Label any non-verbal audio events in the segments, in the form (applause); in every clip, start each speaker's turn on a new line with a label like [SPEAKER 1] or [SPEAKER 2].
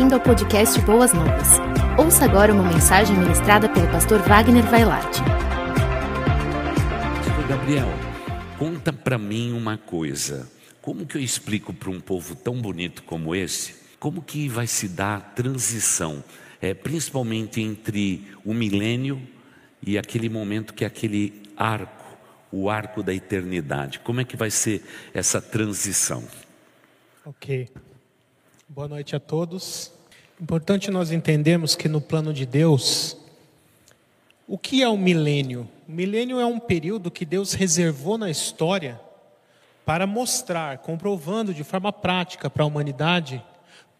[SPEAKER 1] bem-vindo ao podcast Boas Novas. Ouça agora uma mensagem ministrada pelo pastor Wagner Vailate.
[SPEAKER 2] Pastor Gabriel, conta para mim uma coisa. Como que eu explico para um povo tão bonito como esse, como que vai se dar a transição, é, principalmente entre o milênio e aquele momento que é aquele arco, o arco da eternidade. Como é que vai ser essa transição?
[SPEAKER 3] Ok. Boa noite a todos. Importante nós entendermos que no plano de Deus, o que é o milênio? O milênio é um período que Deus reservou na história para mostrar, comprovando de forma prática para a humanidade,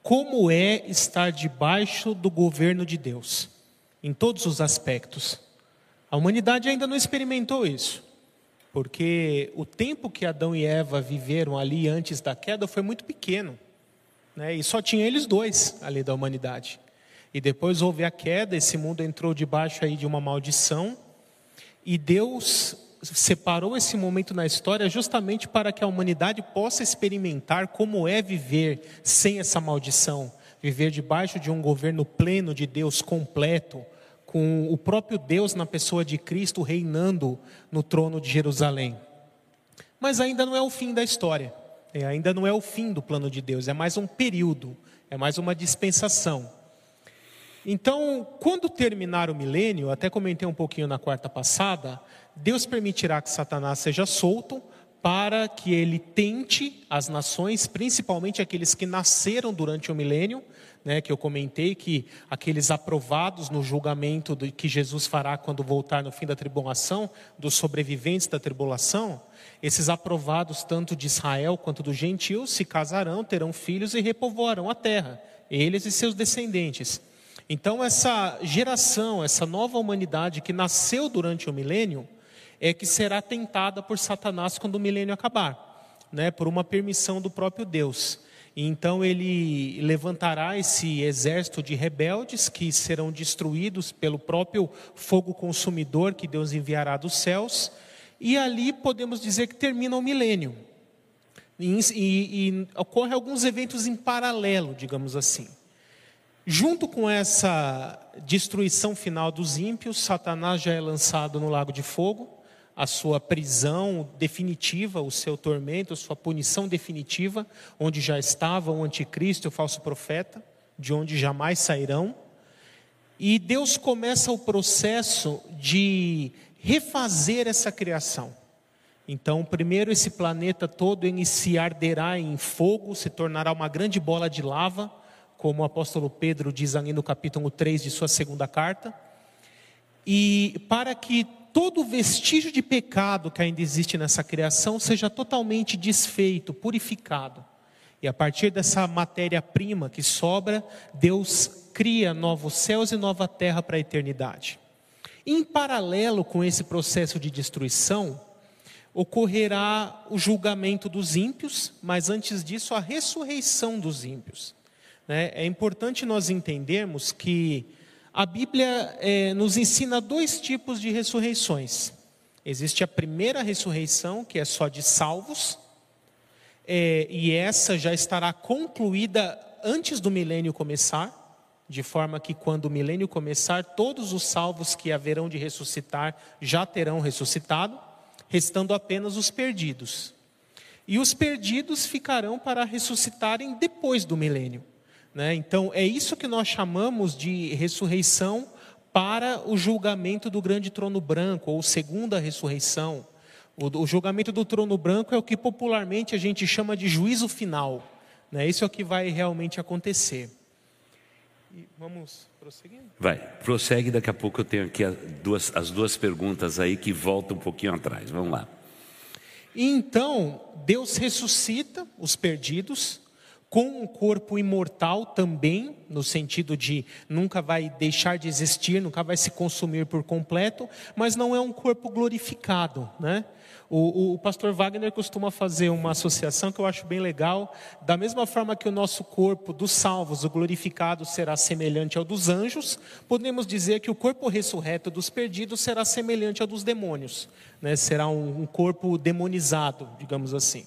[SPEAKER 3] como é estar debaixo do governo de Deus, em todos os aspectos. A humanidade ainda não experimentou isso, porque o tempo que Adão e Eva viveram ali antes da queda foi muito pequeno. Né? E só tinha eles dois ali da humanidade. E depois houve a queda, esse mundo entrou debaixo aí de uma maldição, e Deus separou esse momento na história justamente para que a humanidade possa experimentar como é viver sem essa maldição, viver debaixo de um governo pleno de Deus completo, com o próprio Deus na pessoa de Cristo reinando no trono de Jerusalém. Mas ainda não é o fim da história. É, ainda não é o fim do plano de Deus, é mais um período, é mais uma dispensação. Então, quando terminar o milênio, até comentei um pouquinho na quarta passada, Deus permitirá que Satanás seja solto para que ele tente as nações, principalmente aqueles que nasceram durante o milênio, né, que eu comentei que aqueles aprovados no julgamento que Jesus fará quando voltar no fim da tribulação, dos sobreviventes da tribulação, esses aprovados, tanto de Israel quanto dos gentios, se casarão, terão filhos e repovoarão a terra, eles e seus descendentes. Então, essa geração, essa nova humanidade que nasceu durante o milênio, é que será tentada por Satanás quando o milênio acabar, né, por uma permissão do próprio Deus. Então ele levantará esse exército de rebeldes que serão destruídos pelo próprio fogo consumidor que Deus enviará dos céus e ali podemos dizer que termina o milênio. E, e, e ocorrem alguns eventos em paralelo, digamos assim. Junto com essa destruição final dos ímpios, Satanás já é lançado no lago de fogo, a sua prisão definitiva, o seu tormento, a sua punição definitiva, onde já estava o anticristo e o falso profeta, de onde jamais sairão. E Deus começa o processo de refazer essa criação. Então, primeiro, esse planeta todo se arderá em fogo, se tornará uma grande bola de lava, como o apóstolo Pedro diz ali no capítulo 3 de sua segunda carta. E para que todo vestígio de pecado que ainda existe nessa criação seja totalmente desfeito, purificado. E a partir dessa matéria-prima que sobra, Deus cria novos céus e nova terra para a eternidade. Em paralelo com esse processo de destruição, ocorrerá o julgamento dos ímpios, mas antes disso, a ressurreição dos ímpios. Né? É importante nós entendermos que a Bíblia é, nos ensina dois tipos de ressurreições. Existe a primeira ressurreição, que é só de salvos, é, e essa já estará concluída antes do milênio começar de forma que quando o milênio começar, todos os salvos que haverão de ressuscitar já terão ressuscitado, restando apenas os perdidos. E os perdidos ficarão para ressuscitarem depois do milênio. Né? Então, é isso que nós chamamos de ressurreição para o julgamento do grande trono branco, ou segunda ressurreição. O, julgamento do trono branco é o que popularmente a gente chama de juízo final. Né? Isso é o que vai realmente acontecer.
[SPEAKER 2] E vamos prosseguindo? Vai, prossegue, daqui a pouco eu tenho aqui as duas, as duas perguntas aí que voltam um pouquinho atrás. Vamos lá.
[SPEAKER 3] Então, Deus ressuscita os perdidos com um corpo imortal também, no sentido de nunca vai deixar de existir, nunca vai se consumir por completo, mas não é um corpo glorificado, né? O, o, pastor Wagner costuma fazer uma associação que eu acho bem legal. Da mesma forma que o nosso corpo dos salvos, o glorificado, será semelhante ao dos anjos, podemos dizer que o corpo ressurreto dos perdidos será semelhante ao dos demônios. Né? Será um, um corpo demonizado, digamos assim.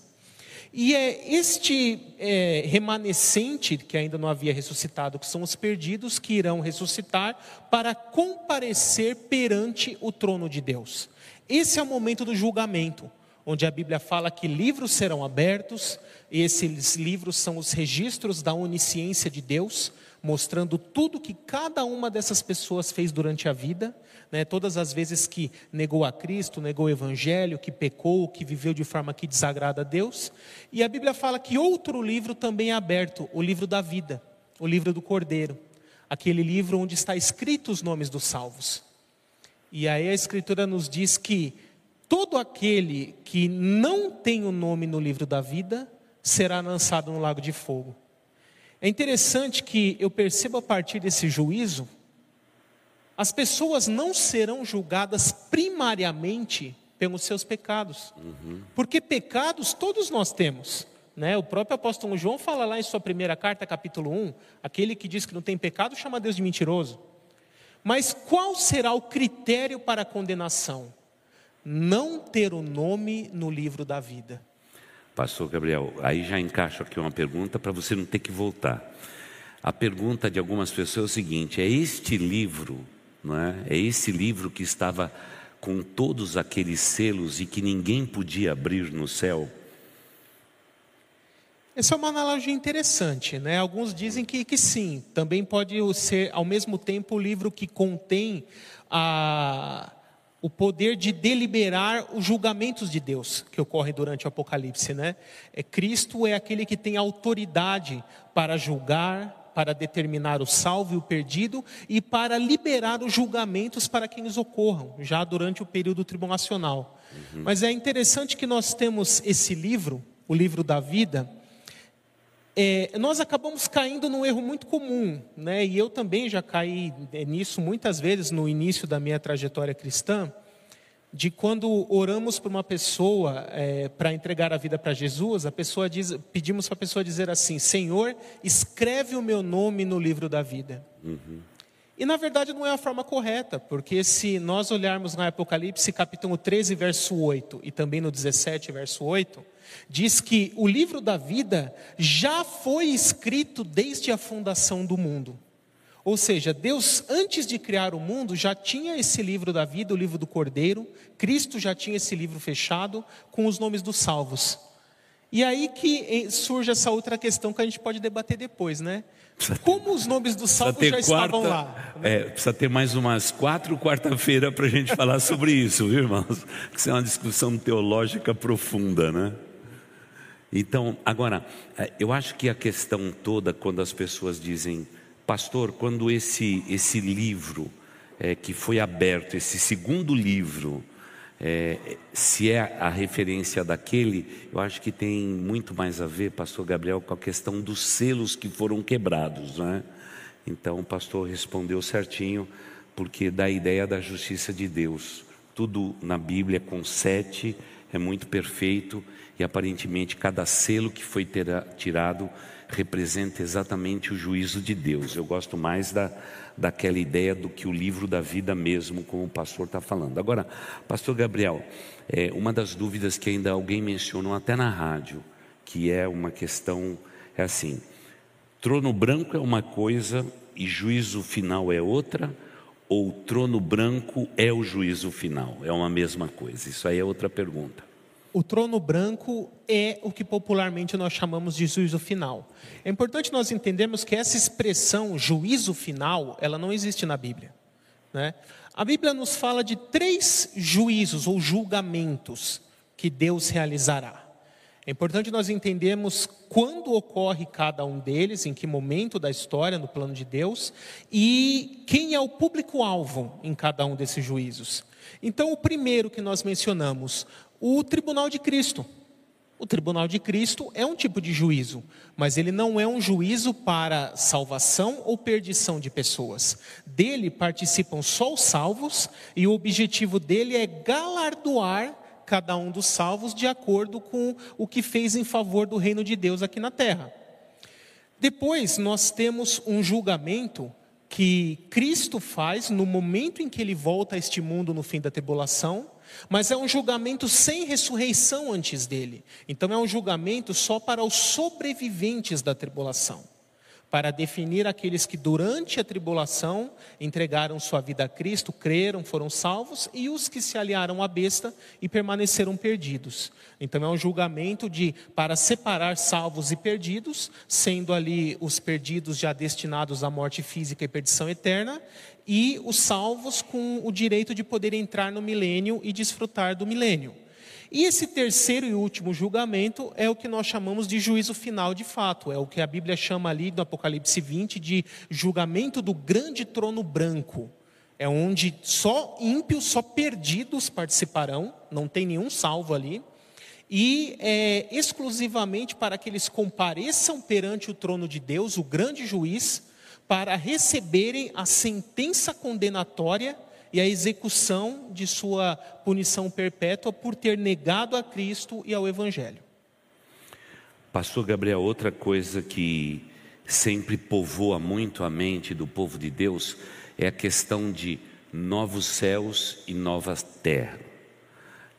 [SPEAKER 3] E é este é, remanescente que ainda não havia ressuscitado, que são os perdidos, que irão ressuscitar para comparecer perante o trono de Deus. Esse é o momento do julgamento, onde a Bíblia fala que livros serão abertos, e esses livros são os registros da onisciência de Deus, mostrando tudo que cada uma dessas pessoas fez durante a vida, né, todas as vezes que negou a Cristo, negou o Evangelho, que pecou, que viveu de forma que desagrada a Deus. E a Bíblia fala que outro livro também é aberto, o livro da vida, o livro do Cordeiro, aquele livro onde está escrito os nomes dos salvos. E aí a Escritura nos diz que todo aquele que não tem o nome no livro da vida será lançado no lago de fogo. É interessante que eu percebo a partir desse juízo as pessoas não serão julgadas primariamente pelos seus pecados, uhum. porque pecados todos nós temos. Né? O próprio apóstolo João fala lá em sua primeira carta, capítulo 1, aquele que diz que não tem pecado chama Deus de mentiroso. Mas qual será o critério para a condenação? Não ter o nome no livro da vida.
[SPEAKER 2] Pastor Gabriel, aí já encaixo aqui uma pergunta para você não ter que voltar. A pergunta de algumas pessoas é o seguinte: é este livro não é? É esse livro que estava com todos aqueles selos e que ninguém podia abrir no céu.
[SPEAKER 3] Essa é uma analogia interessante, né? Alguns dizem que, que sim, também pode ser ao mesmo tempo o livro que contém a, o poder de deliberar os julgamentos de Deus que ocorrem durante o Apocalipse, né? É, Cristo é aquele que tem autoridade para julgar, para determinar o salvo e o perdido e para liberar os julgamentos para quem ocorram, já durante o período tribulacional. Uhum. Mas é interessante que nós temos esse livro, o livro da vida, é, nós acabamos caindo num erro muito comum, né? e eu também já caí nisso muitas vezes no início da minha trajetória cristã, de quando oramos para uma pessoa é, para entregar a vida para Jesus, a pessoa diz, pedimos para a pessoa dizer assim: Senhor, escreve o meu nome no livro da vida. Uhum. E na verdade não é a forma correta, porque se nós olharmos no Apocalipse capítulo 13, verso 8, e também no 17, verso 8, diz que o livro da vida já foi escrito desde a fundação do mundo. Ou seja, Deus, antes de criar o mundo, já tinha esse livro da vida, o livro do Cordeiro, Cristo já tinha esse livro fechado com os nomes dos salvos. E aí que surge essa outra questão que a gente pode debater depois, né? Como os nomes dos salvos já quarta, estavam lá?
[SPEAKER 2] Né? É, precisa ter mais umas quatro quarta-feira para a gente (laughs) falar sobre isso, viu, irmãos? Isso é uma discussão teológica profunda, né? Então, agora, é, eu acho que a questão toda, quando as pessoas dizem Pastor, quando esse, esse livro é, que foi aberto, esse segundo livro, é, se é a referência daquele, eu acho que tem muito mais a ver, Pastor Gabriel, com a questão dos selos que foram quebrados, não é? Então o pastor respondeu certinho, porque dá a ideia da justiça de Deus. Tudo na Bíblia com sete é muito perfeito e aparentemente cada selo que foi tirado representa exatamente o juízo de Deus. Eu gosto mais da, daquela ideia do que o livro da vida mesmo, como o pastor está falando. Agora, pastor Gabriel, é, uma das dúvidas que ainda alguém mencionou até na rádio, que é uma questão, é assim, trono branco é uma coisa e juízo final é outra, ou trono branco é o juízo final? É uma mesma coisa? Isso aí é outra pergunta.
[SPEAKER 3] O trono branco é o que popularmente nós chamamos de juízo final. É importante nós entendermos que essa expressão juízo final, ela não existe na Bíblia. Né? A Bíblia nos fala de três juízos ou julgamentos que Deus realizará. É importante nós entendermos quando ocorre cada um deles, em que momento da história, no plano de Deus, e quem é o público-alvo em cada um desses juízos. Então, o primeiro que nós mencionamos, o tribunal de Cristo. O tribunal de Cristo é um tipo de juízo, mas ele não é um juízo para salvação ou perdição de pessoas. Dele participam só os salvos e o objetivo dele é galardoar cada um dos salvos de acordo com o que fez em favor do reino de Deus aqui na terra. Depois nós temos um julgamento que Cristo faz no momento em que ele volta a este mundo no fim da tribulação Mas é um julgamento sem ressurreição antes dele. Então é um julgamento só para os sobreviventes da tribulação para definir aqueles que durante a tribulação entregaram sua vida a Cristo, creram, foram salvos, e os que se aliaram à besta e permaneceram perdidos. Então é um julgamento de para separar salvos e perdidos, sendo ali os perdidos já destinados à morte física e perdição eterna, e os salvos com o direito de poder entrar no milênio e desfrutar do milênio. E esse terceiro e último julgamento é o que nós chamamos de juízo final de fato, é o que a Bíblia chama ali no Apocalipse 20 de julgamento do grande trono branco. É onde só ímpios, só perdidos participarão, não tem nenhum salvo ali. E é exclusivamente para que eles compareçam perante o trono de Deus, o grande juiz, para receberem a sentença condenatória e a execução de sua punição perpétua por ter negado a Cristo e ao Evangelho.
[SPEAKER 2] Pastor Gabriel, outra coisa que sempre povoa muito a mente do povo de Deus é a questão de novos céus e nova terra.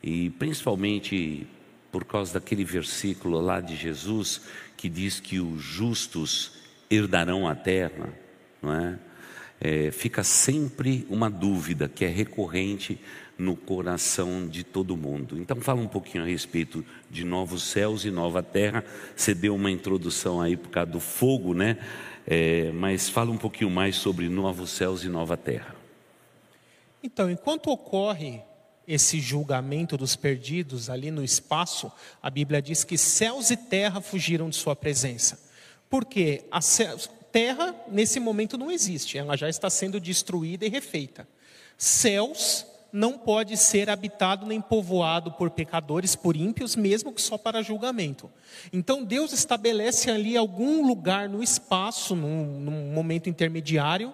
[SPEAKER 2] E principalmente por causa daquele versículo lá de Jesus que diz que os justos herdarão a terra, não é? é, fica sempre uma dúvida que é recorrente no coração de todo mundo. Então, fala um pouquinho a respeito de novos céus e nova terra. Você deu uma introdução aí por causa do fogo, né? É, mas fala um pouquinho mais sobre novos céus e nova terra.
[SPEAKER 3] Então, enquanto ocorre esse julgamento dos perdidos ali no espaço, a Bíblia diz que céus e terra fugiram de sua presença. Porque a terra, nesse momento, não existe, ela já está sendo destruída e refeita. Céus não pode ser habitado nem povoado por pecadores, por ímpios, mesmo que só para julgamento. Então Deus estabelece ali algum lugar no espaço, num, num momento intermediário,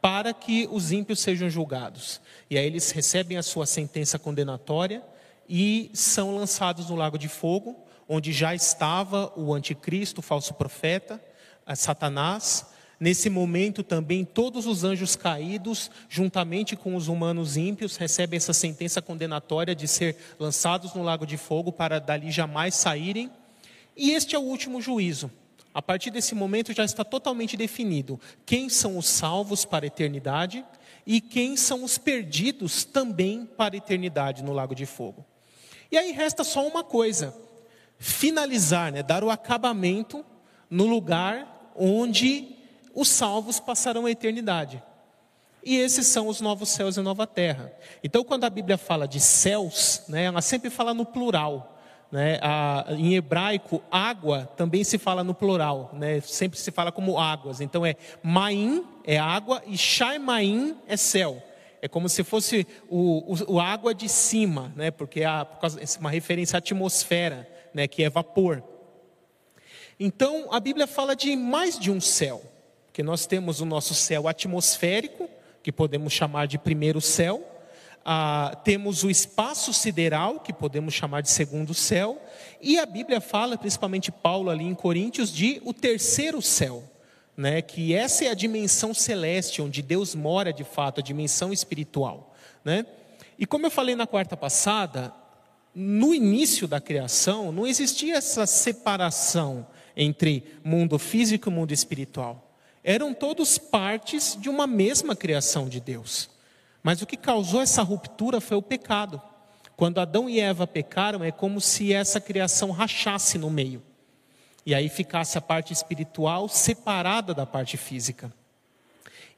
[SPEAKER 3] para que os ímpios sejam julgados. E aí eles recebem a sua sentença condenatória e são lançados no lago de fogo, onde já estava o anticristo, o falso profeta, Satanás. Nesse momento também todos os anjos caídos, juntamente com os humanos ímpios, recebem essa sentença condenatória de ser lançados no lago de fogo para dali jamais saírem. E este é o último juízo. A partir desse momento já está totalmente definido quem são os salvos para a eternidade e quem são os perdidos também para a eternidade no lago de fogo. E aí resta só uma coisa: finalizar, né, dar o acabamento no lugar onde os salvos passarão a eternidade. E esses são os novos céus e nova terra. Então, quando a Bíblia fala de céus, né, ela sempre fala no plural. Né? A, em hebraico, água também se fala no plural, né? sempre se fala como águas. Então, é maim é água e shaimaim é céu. É como se fosse o, o, o água de cima, né? porque é uma referência à atmosfera, né? que é vapor. Então, a Bíblia fala de mais de um céu, que nós temos o nosso céu atmosférico, que podemos chamar de primeiro céu, ah, temos o espaço sideral, que podemos chamar de segundo céu, e a Bíblia fala, principalmente Paulo ali em Coríntios, de o terceiro céu, né, que essa é a dimensão celeste, onde Deus mora de fato, a dimensão espiritual. Né? E como eu falei na quarta passada, no início da criação não existia essa separação entre mundo físico e mundo espiritual. Eram todos partes de uma mesma criação de Deus. Mas o que causou essa ruptura foi o pecado. Quando Adão e Eva pecaram, é como se essa criação rachasse no meio. E aí ficasse a parte espiritual separada da parte física.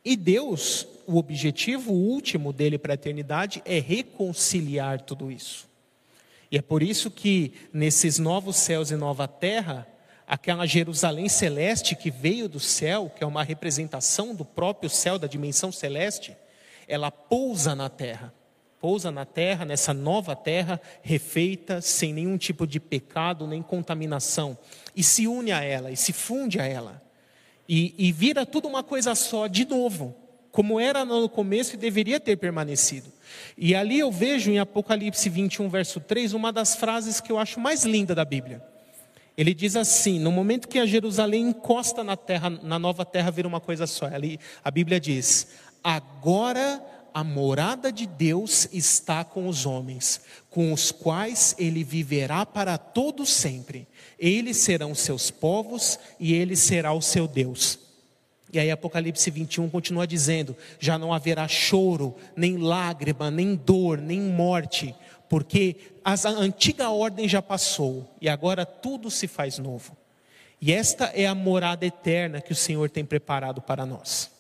[SPEAKER 3] E Deus, o objetivo último dele para a eternidade é reconciliar tudo isso. E é por isso que nesses novos céus e nova terra, aquela Jerusalém celeste que veio do céu, que é uma representação do próprio céu, da dimensão celeste, ela pousa na terra. Pousa na terra, nessa nova terra, refeita, sem nenhum tipo de pecado nem contaminação, e se une a ela, e se funde a ela, e, e vira tudo uma coisa só, de novo, como era no começo e deveria ter permanecido. E ali eu vejo em Apocalipse 21, verso 3, uma das frases que eu acho mais linda da Bíblia. Ele diz assim: no momento que a Jerusalém encosta na terra, na nova terra, vira uma coisa só. Ali, a Bíblia diz: agora a morada de Deus está com os homens, com os quais ele viverá para todo sempre. Eles serão seus povos e ele será o seu Deus. E aí Apocalipse 21 continua dizendo: já não haverá choro, nem lágrima, nem dor, nem morte, porque a antiga ordem já passou e agora tudo se faz novo. E esta é a morada eterna que o Senhor tem preparado para nós.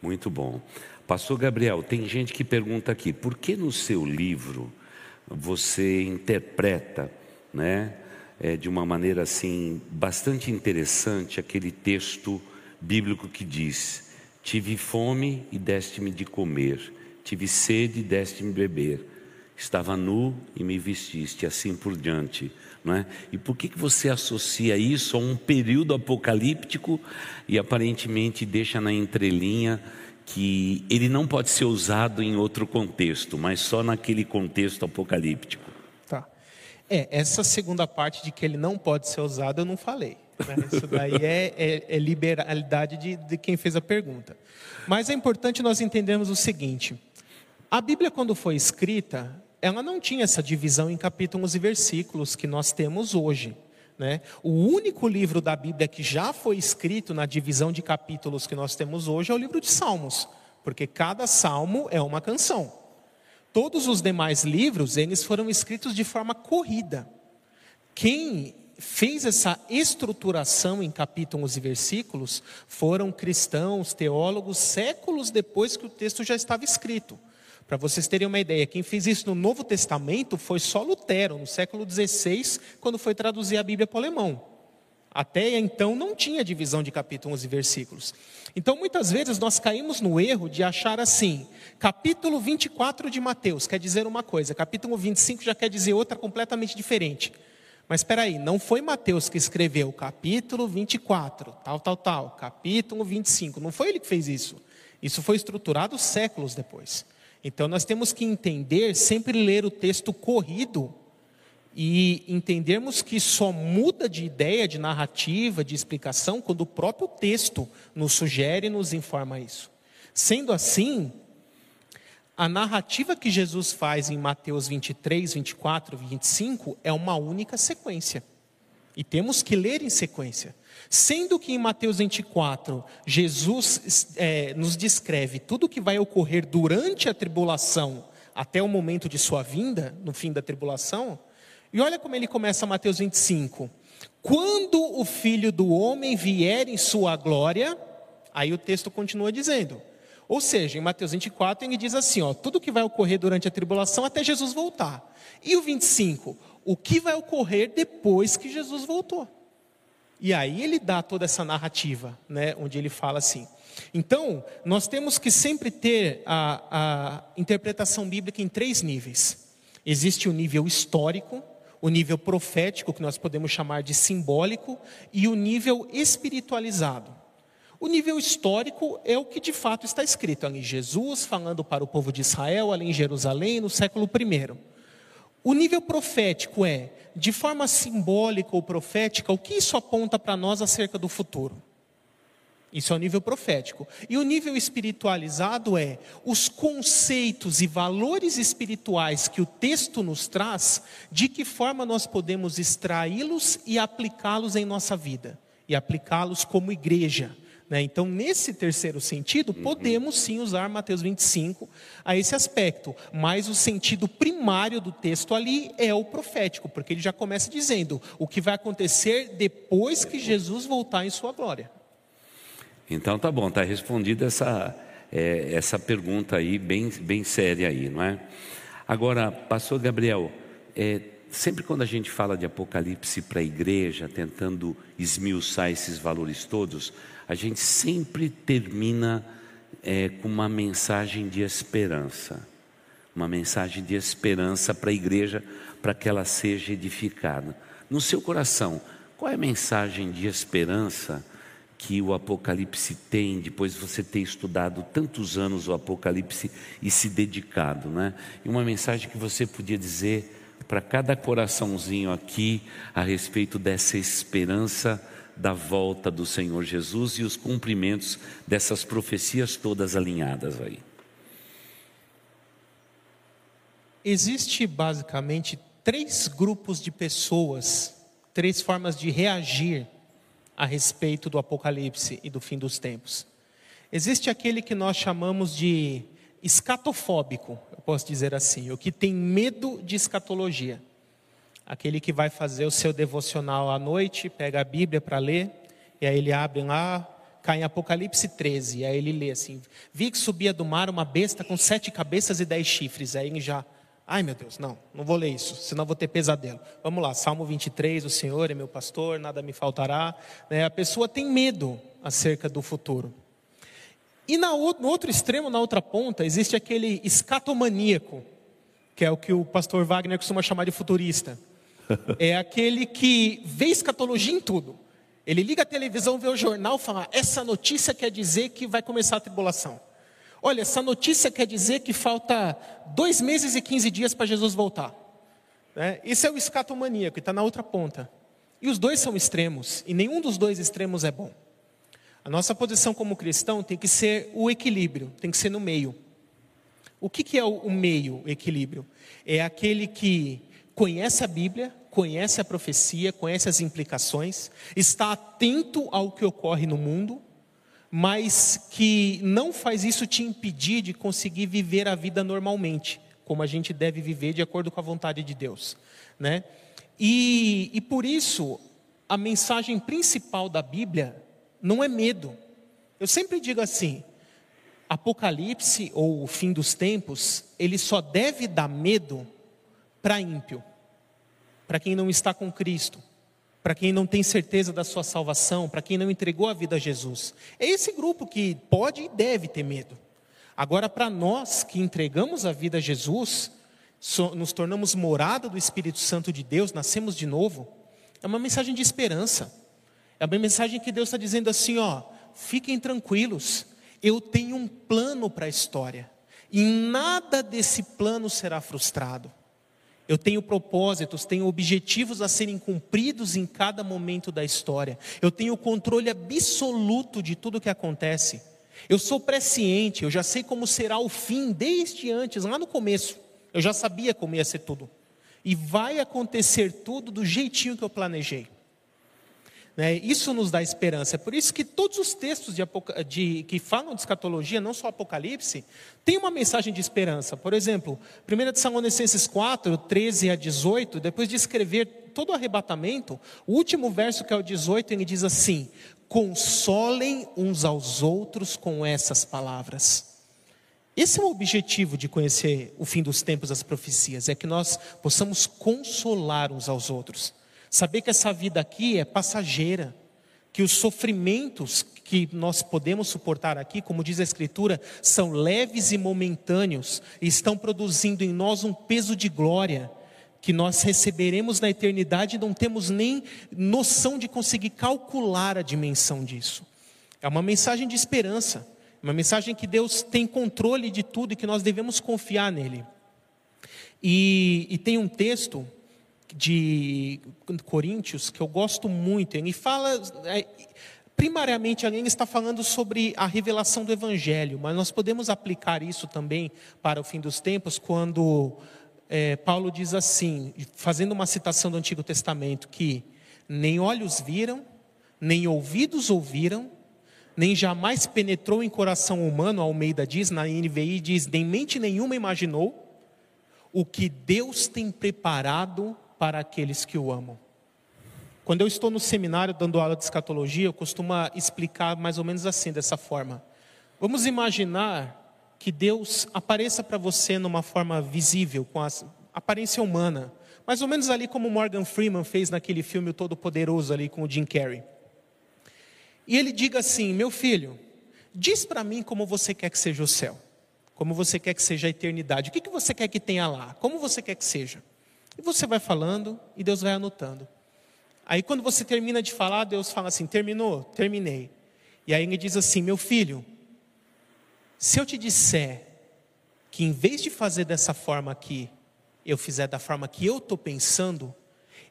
[SPEAKER 2] Muito bom. Pastor Gabriel, tem gente que pergunta aqui, por que no seu livro você interpreta, né, é, de uma maneira assim bastante interessante aquele texto bíblico que diz: Tive fome e deste-me de comer, tive sede e deste-me beber, estava nu e me vestiste, assim por diante. Não é? E por que, que você associa isso a um período apocalíptico e aparentemente deixa na entrelinha que ele não pode ser usado em outro contexto, mas só naquele contexto apocalíptico?
[SPEAKER 3] Tá. É, essa segunda parte de que ele não pode ser usado eu não falei. Né? Isso daí é, é, é liberalidade de, de quem fez a pergunta. Mas é importante nós entendermos o seguinte: a Bíblia, quando foi escrita, ela não tinha essa divisão em capítulos e versículos que nós temos hoje. Né? O único livro da Bíblia que já foi escrito na divisão de capítulos que nós temos hoje é o livro de Salmos, porque cada salmo é uma canção. Todos os demais livros, eles foram escritos de forma corrida. Quem fez essa estruturação em capítulos e versículos foram cristãos, teólogos, séculos depois que o texto já estava escrito. Para vocês terem uma ideia, quem fez isso no Novo Testamento foi só Lutero, no século XVI, quando foi traduzir a Bíblia para o alemão. Até então não tinha divisão de capítulos e versículos. Então muitas vezes nós caímos no erro de achar assim: capítulo 24 de Mateus quer dizer uma coisa, capítulo 25 já quer dizer outra completamente diferente. Mas espera aí, não foi Mateus que escreveu capítulo 24, tal, tal, tal, capítulo 25. Não foi ele que fez isso. Isso foi estruturado séculos depois. Então nós temos que entender, sempre ler o texto corrido e entendermos que só muda de ideia, de narrativa, de explicação, quando o próprio texto nos sugere e nos informa isso. Sendo assim, a narrativa que Jesus faz em Mateus 23, 24, 25 é uma única sequência. E temos que ler em sequência. Sendo que em Mateus 24, Jesus é, nos descreve tudo o que vai ocorrer durante a tribulação, até o momento de sua vinda, no fim da tribulação. E olha como ele começa Mateus 25. Quando o filho do homem vier em sua glória, aí o texto continua dizendo. Ou seja, em Mateus 24 ele diz assim: ó, tudo que vai ocorrer durante a tribulação até Jesus voltar. E o 25, o que vai ocorrer depois que Jesus voltou. E aí ele dá toda essa narrativa, né, onde ele fala assim. Então, nós temos que sempre ter a, a interpretação bíblica em três níveis. Existe o nível histórico, o nível profético, que nós podemos chamar de simbólico, e o nível espiritualizado. O nível histórico é o que de fato está escrito ali, Jesus falando para o povo de Israel, ali em Jerusalém, no século I. O nível profético é, de forma simbólica ou profética, o que isso aponta para nós acerca do futuro? Isso é o nível profético. E o nível espiritualizado é os conceitos e valores espirituais que o texto nos traz, de que forma nós podemos extraí-los e aplicá-los em nossa vida, e aplicá-los como igreja né? Então, nesse terceiro sentido, uhum. podemos sim usar Mateus 25 a esse aspecto, mas o sentido primário do texto ali é o profético, porque ele já começa dizendo o que vai acontecer depois que Jesus voltar em sua glória.
[SPEAKER 2] Então tá bom, está respondida essa, é, essa pergunta aí, bem, bem séria aí, não é? Agora, pastor Gabriel, é, sempre quando a gente fala de Apocalipse para a igreja, tentando esmiuçar esses valores todos, a gente sempre termina é, com uma mensagem de esperança. Uma mensagem de esperança para a igreja, para que ela seja edificada. No seu coração, qual é a mensagem de esperança que o Apocalipse tem, depois de você ter estudado tantos anos o Apocalipse e se dedicado, né? E uma mensagem que você podia dizer para cada coraçãozinho aqui a respeito dessa esperança da volta do Senhor Jesus e os cumprimentos dessas profecias todas alinhadas aí.
[SPEAKER 3] Existe basicamente três grupos de pessoas, três formas de reagir a respeito do Apocalipse e do fim dos tempos. Existe aquele que nós chamamos de escatofóbico, eu posso dizer assim, o que tem medo de escatologia. Aquele que vai fazer o seu devocional à noite, pega a Bíblia para ler, e aí ele abre lá, cai em Apocalipse 13, e aí ele lê assim: Vi que subia do mar uma besta com sete cabeças e dez chifres. Aí ele já, ai meu Deus, não, não vou ler isso, senão vou ter pesadelo. Vamos lá, Salmo 23, o Senhor é meu pastor, nada me faltará. Né? A pessoa tem medo acerca do futuro. E no outro extremo, na outra ponta, existe aquele escatomaníaco, que é o que o pastor Wagner costuma chamar de futurista. (laughs) É aquele que vê escatologia em tudo. Ele liga a televisão, vê o jornal e fala: essa notícia quer dizer que vai começar a tribulação. Olha, essa notícia quer dizer que falta dois meses e quinze dias para Jesus voltar. Né? Isso é o escatomaníaco, está na outra ponta. E os dois são extremos, e nenhum dos dois extremos é bom. A nossa posição como cristão tem que ser o equilíbrio, tem que ser no meio. O que, que é o meio, o equilíbrio? É aquele que conhece a Bíblia, conhece a profecia, conhece as implicações, está atento ao que ocorre no mundo, mas que não faz isso te impedir de conseguir viver a vida normalmente, como a gente deve viver de acordo com a vontade de Deus, né? E, e por isso a mensagem principal da Bíblia não é medo. Eu sempre digo assim: Apocalipse ou o fim dos tempos, ele só deve dar medo para ímpio, para quem não está com Cristo, para quem não tem certeza da sua salvação, para quem não entregou a vida a Jesus. É esse grupo que pode e deve ter medo. Agora, para nós que entregamos a vida a Jesus, nos tornamos morada do Espírito Santo de Deus, nascemos de novo, é uma mensagem de esperança. É uma mensagem que Deus está dizendo assim: ó, fiquem tranquilos, eu tenho um plano para a história, e nada desse plano será frustrado. Eu tenho propósitos, tenho objetivos a serem cumpridos em cada momento da história. Eu tenho controle absoluto de tudo o que acontece. Eu sou presciente, eu já sei como será o fim desde antes, lá no começo. Eu já sabia como ia ser tudo. E vai acontecer tudo do jeitinho que eu planejei. Né? Isso nos dá esperança. É por isso que todos os textos de, de, que falam de escatologia, não só Apocalipse, têm uma mensagem de esperança. Por exemplo, 1 Tessalonicenses 4, 13 a 18, depois de escrever todo o arrebatamento, o último verso, que é o 18, ele diz assim: Consolem uns aos outros com essas palavras. Esse é o objetivo de conhecer o fim dos tempos, as profecias, é que nós possamos consolar uns aos outros. Saber que essa vida aqui é passageira, que os sofrimentos que nós podemos suportar aqui, como diz a Escritura, são leves e momentâneos e estão produzindo em nós um peso de glória que nós receberemos na eternidade e não temos nem noção de conseguir calcular a dimensão disso. É uma mensagem de esperança, uma mensagem que Deus tem controle de tudo e que nós devemos confiar nele. E, e tem um texto de Coríntios que eu gosto muito. Ele fala, é, primariamente, alguém está falando sobre a revelação do Evangelho, mas nós podemos aplicar isso também para o fim dos tempos, quando é, Paulo diz assim, fazendo uma citação do Antigo Testamento, que nem olhos viram, nem ouvidos ouviram, nem jamais penetrou em coração humano, Almeida diz, na NVI diz, nem mente nenhuma imaginou, o que Deus tem preparado para aqueles que o amam. Quando eu estou no seminário dando aula de escatologia, eu costumo explicar mais ou menos assim, dessa forma. Vamos imaginar que Deus apareça para você numa forma visível, com a aparência humana, mais ou menos ali como Morgan Freeman fez naquele filme Todo Poderoso ali com o Jim Carrey. E ele diga assim: "Meu filho, diz para mim como você quer que seja o céu, como você quer que seja a eternidade, o que, que você quer que tenha lá, como você quer que seja?" E você vai falando e Deus vai anotando. Aí quando você termina de falar, Deus fala assim: terminou? Terminei. E aí ele diz assim: meu filho, se eu te disser que em vez de fazer dessa forma aqui, eu fizer da forma que eu estou pensando,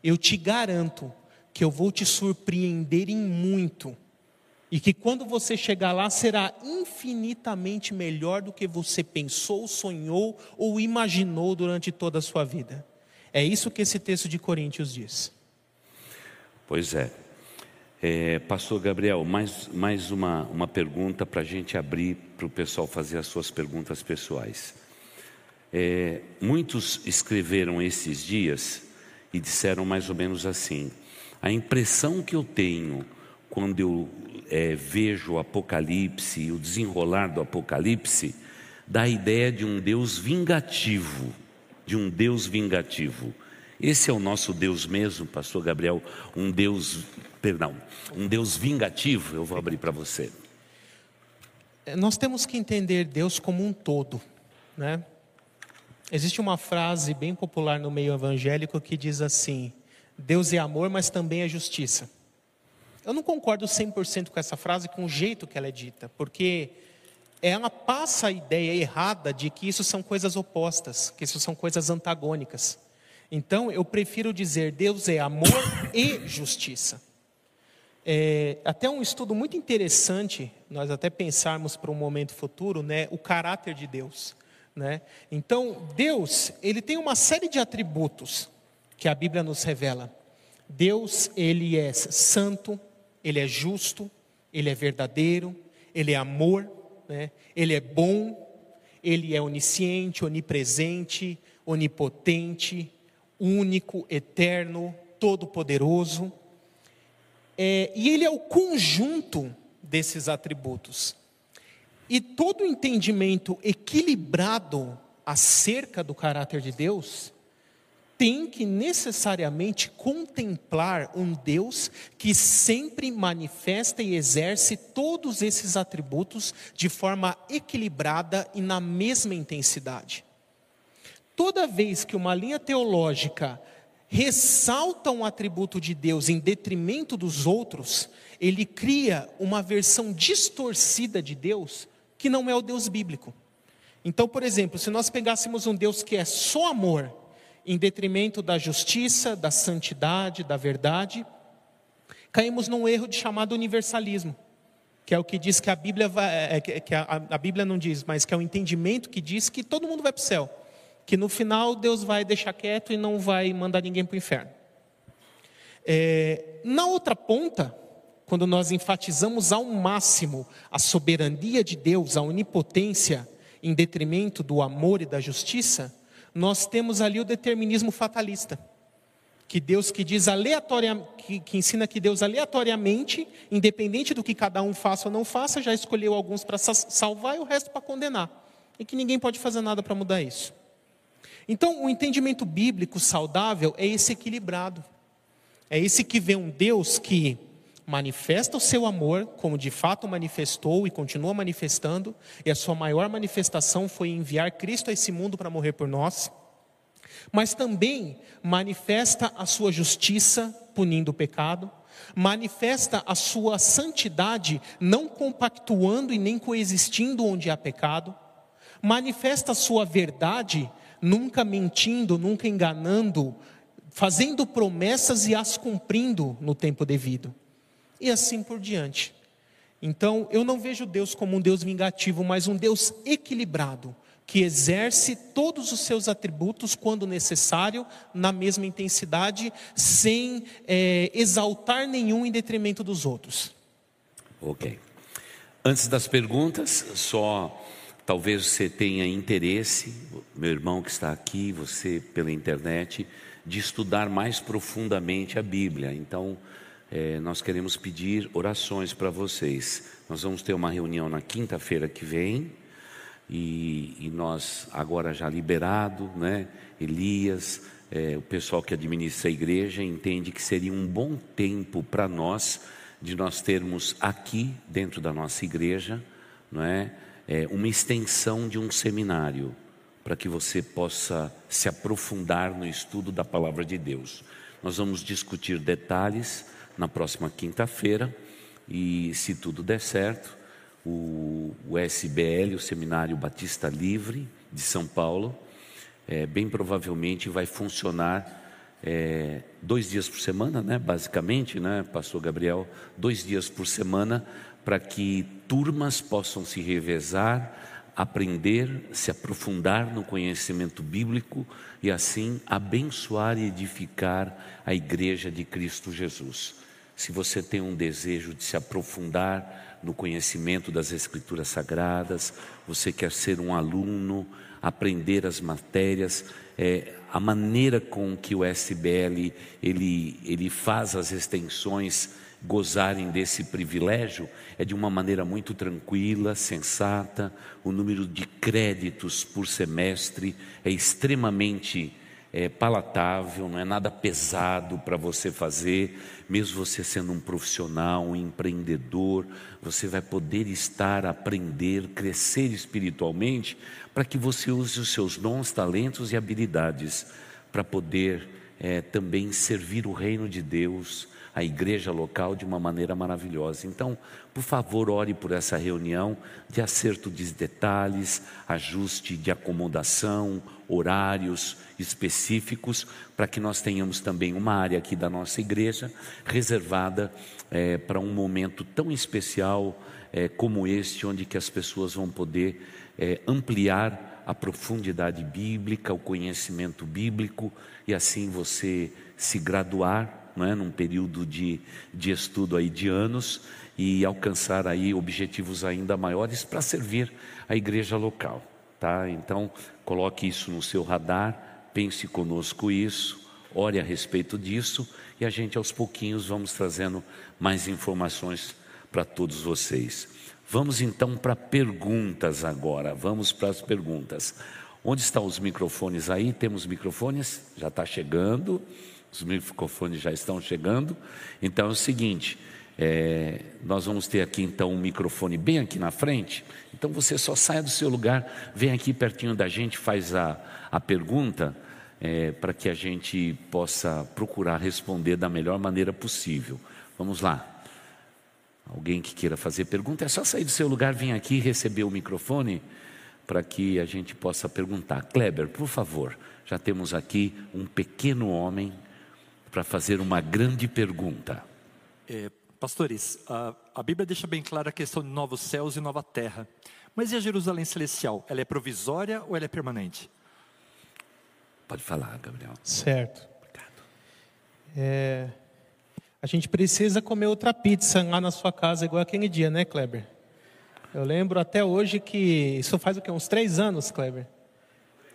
[SPEAKER 3] eu te garanto que eu vou te surpreender em muito. E que quando você chegar lá será infinitamente melhor do que você pensou, sonhou ou imaginou durante toda a sua vida. É isso que esse texto de Coríntios diz.
[SPEAKER 2] Pois é. é Pastor Gabriel, mais, mais uma, uma pergunta para a gente abrir para o pessoal fazer as suas perguntas pessoais. É, muitos escreveram esses dias e disseram mais ou menos assim: a impressão que eu tenho quando eu é, vejo o Apocalipse e o desenrolar do Apocalipse, dá a ideia de um Deus vingativo, de um Deus vingativo. Esse é o nosso Deus mesmo, Pastor Gabriel, um Deus, perdão, um Deus vingativo. Eu vou abrir para você.
[SPEAKER 3] É, nós temos que entender Deus como um todo, né? Existe uma frase bem popular no meio evangélico que diz assim: Deus é amor, mas também é justiça. Eu não concordo 100% com essa frase, com o jeito que ela é dita, porque ela passa a ideia errada de que isso são coisas opostas, que isso são coisas antagônicas. Então, eu prefiro dizer Deus é amor e justiça. É, até um estudo muito interessante, nós até pensarmos para um momento futuro, né, o caráter de Deus. Né? Então, Deus, ele tem uma série de atributos que a Bíblia nos revela. Deus, ele é santo, ele é justo, ele é verdadeiro, ele é amor, né? ele é bom, ele é onisciente, onipresente, onipotente, único, eterno, todo-poderoso. É, e ele é o conjunto desses atributos. E todo entendimento equilibrado acerca do caráter de Deus tem que necessariamente contemplar um Deus que sempre manifesta e exerce todos esses atributos de forma equilibrada e na mesma intensidade. Toda vez que uma linha teológica ressalta um atributo de Deus em detrimento dos outros, ele cria uma versão distorcida de Deus que não é o Deus bíblico. Então, por exemplo, se nós pegássemos um Deus que é só amor, em detrimento da justiça, da santidade, da verdade, caímos num erro de chamado universalismo, que é o que diz que a Bíblia vai, é, é que a, a Bíblia não diz, mas que é o entendimento que diz que todo mundo vai para o céu, que no final Deus vai deixar quieto e não vai mandar ninguém para o inferno. É, na outra ponta, quando nós enfatizamos ao máximo a soberania de Deus, a onipotência, em detrimento do amor e da justiça, nós temos ali o determinismo fatalista. Que Deus que diz aleatoriamente, que, que ensina que Deus aleatoriamente, independente do que cada um faça ou não faça, já escolheu alguns para salvar e o resto para condenar. E que ninguém pode fazer nada para mudar isso. Então, o entendimento bíblico saudável é esse equilibrado. É esse que vê um Deus que manifesta o seu amor, como de fato manifestou e continua manifestando, e a sua maior manifestação foi enviar Cristo a esse mundo para morrer por nós, mas também manifesta a sua justiça, punindo o pecado, manifesta a sua santidade, não compactuando e nem coexistindo onde há pecado, manifesta a sua verdade, nunca mentindo, nunca enganando, fazendo promessas e as cumprindo no tempo devido e assim por diante. Então, eu não vejo Deus como um Deus vingativo, mas um Deus equilibrado, que exerce todos os seus atributos quando necessário, na mesma intensidade, sem é, exaltar nenhum em detrimento dos outros.
[SPEAKER 2] Ok. Antes das perguntas, só talvez você tenha interesse, meu irmão que está aqui, você pela internet, de estudar mais profundamente a Bíblia. Então, é, nós queremos pedir orações para vocês. Nós vamos ter uma reunião na quinta-feira que vem. E, e, nós, agora já liberado, né? Elias, é, o pessoal que administra a igreja, entende que seria um bom tempo para nós, de nós termos aqui, dentro da nossa igreja, não é? é uma extensão de um seminário, para que você possa se aprofundar no estudo da palavra de Deus. Nós vamos discutir detalhes na próxima quinta-feira e, se tudo der certo, o, o SBL, o Seminário Batista Livre de São Paulo, é, bem provavelmente vai funcionar é, dois dias por semana, né, basicamente, né, Pastor Gabriel, dois dias por semana, para que turmas possam se revezar, aprender, se aprofundar no conhecimento bíblico e assim abençoar e edificar a igreja de Cristo Jesus. Se você tem um desejo de se aprofundar no conhecimento das Escrituras Sagradas, você quer ser um aluno, aprender as matérias, é, a maneira com que o SBL ele, ele faz as extensões gozarem desse privilégio é de uma maneira muito tranquila, sensata. O número de créditos por semestre é extremamente é, palatável, não é nada pesado para você fazer, mesmo você sendo um profissional, um empreendedor, você vai poder estar, aprender, crescer espiritualmente, para que você use os seus dons, talentos e habilidades para poder é, também servir o reino de Deus a igreja local de uma maneira maravilhosa. Então, por favor, ore por essa reunião de acerto de detalhes, ajuste de acomodação, horários específicos, para que nós tenhamos também uma área aqui da nossa igreja reservada é, para um momento tão especial é, como este, onde que as pessoas vão poder é, ampliar a profundidade bíblica, o conhecimento bíblico e assim você se graduar é? num período de, de estudo aí de anos e alcançar aí objetivos ainda maiores para servir a igreja local, tá? Então, coloque isso no seu radar, pense conosco isso, ore a respeito disso e a gente aos pouquinhos vamos trazendo mais informações para todos vocês. Vamos então para perguntas agora. Vamos para as perguntas. Onde estão os microfones aí? Temos microfones? Já está chegando. Os microfones já estão chegando. Então é o seguinte: é, nós vamos ter aqui então um microfone bem aqui na frente. Então você só sai do seu lugar, vem aqui pertinho da gente, faz a, a pergunta, é, para que a gente possa procurar responder da melhor maneira possível. Vamos lá. Alguém que queira fazer pergunta, é só sair do seu lugar, vir aqui receber o microfone para que a gente possa perguntar. Kleber, por favor, já temos aqui um pequeno homem para fazer uma grande pergunta.
[SPEAKER 4] É, pastores, a, a, Bíblia deixa bem clara a questão de novos céus e nova terra. Mas e a Jerusalém celestial? Ela é provisória ou ela é permanente?
[SPEAKER 2] Pode falar, Gabriel.
[SPEAKER 3] Certo. Obrigado. É, a gente precisa comer outra pizza lá na sua casa, igual aquele dia, né, Kleber? Eu lembro até hoje que isso faz o quê? Uns três anos, Kleber.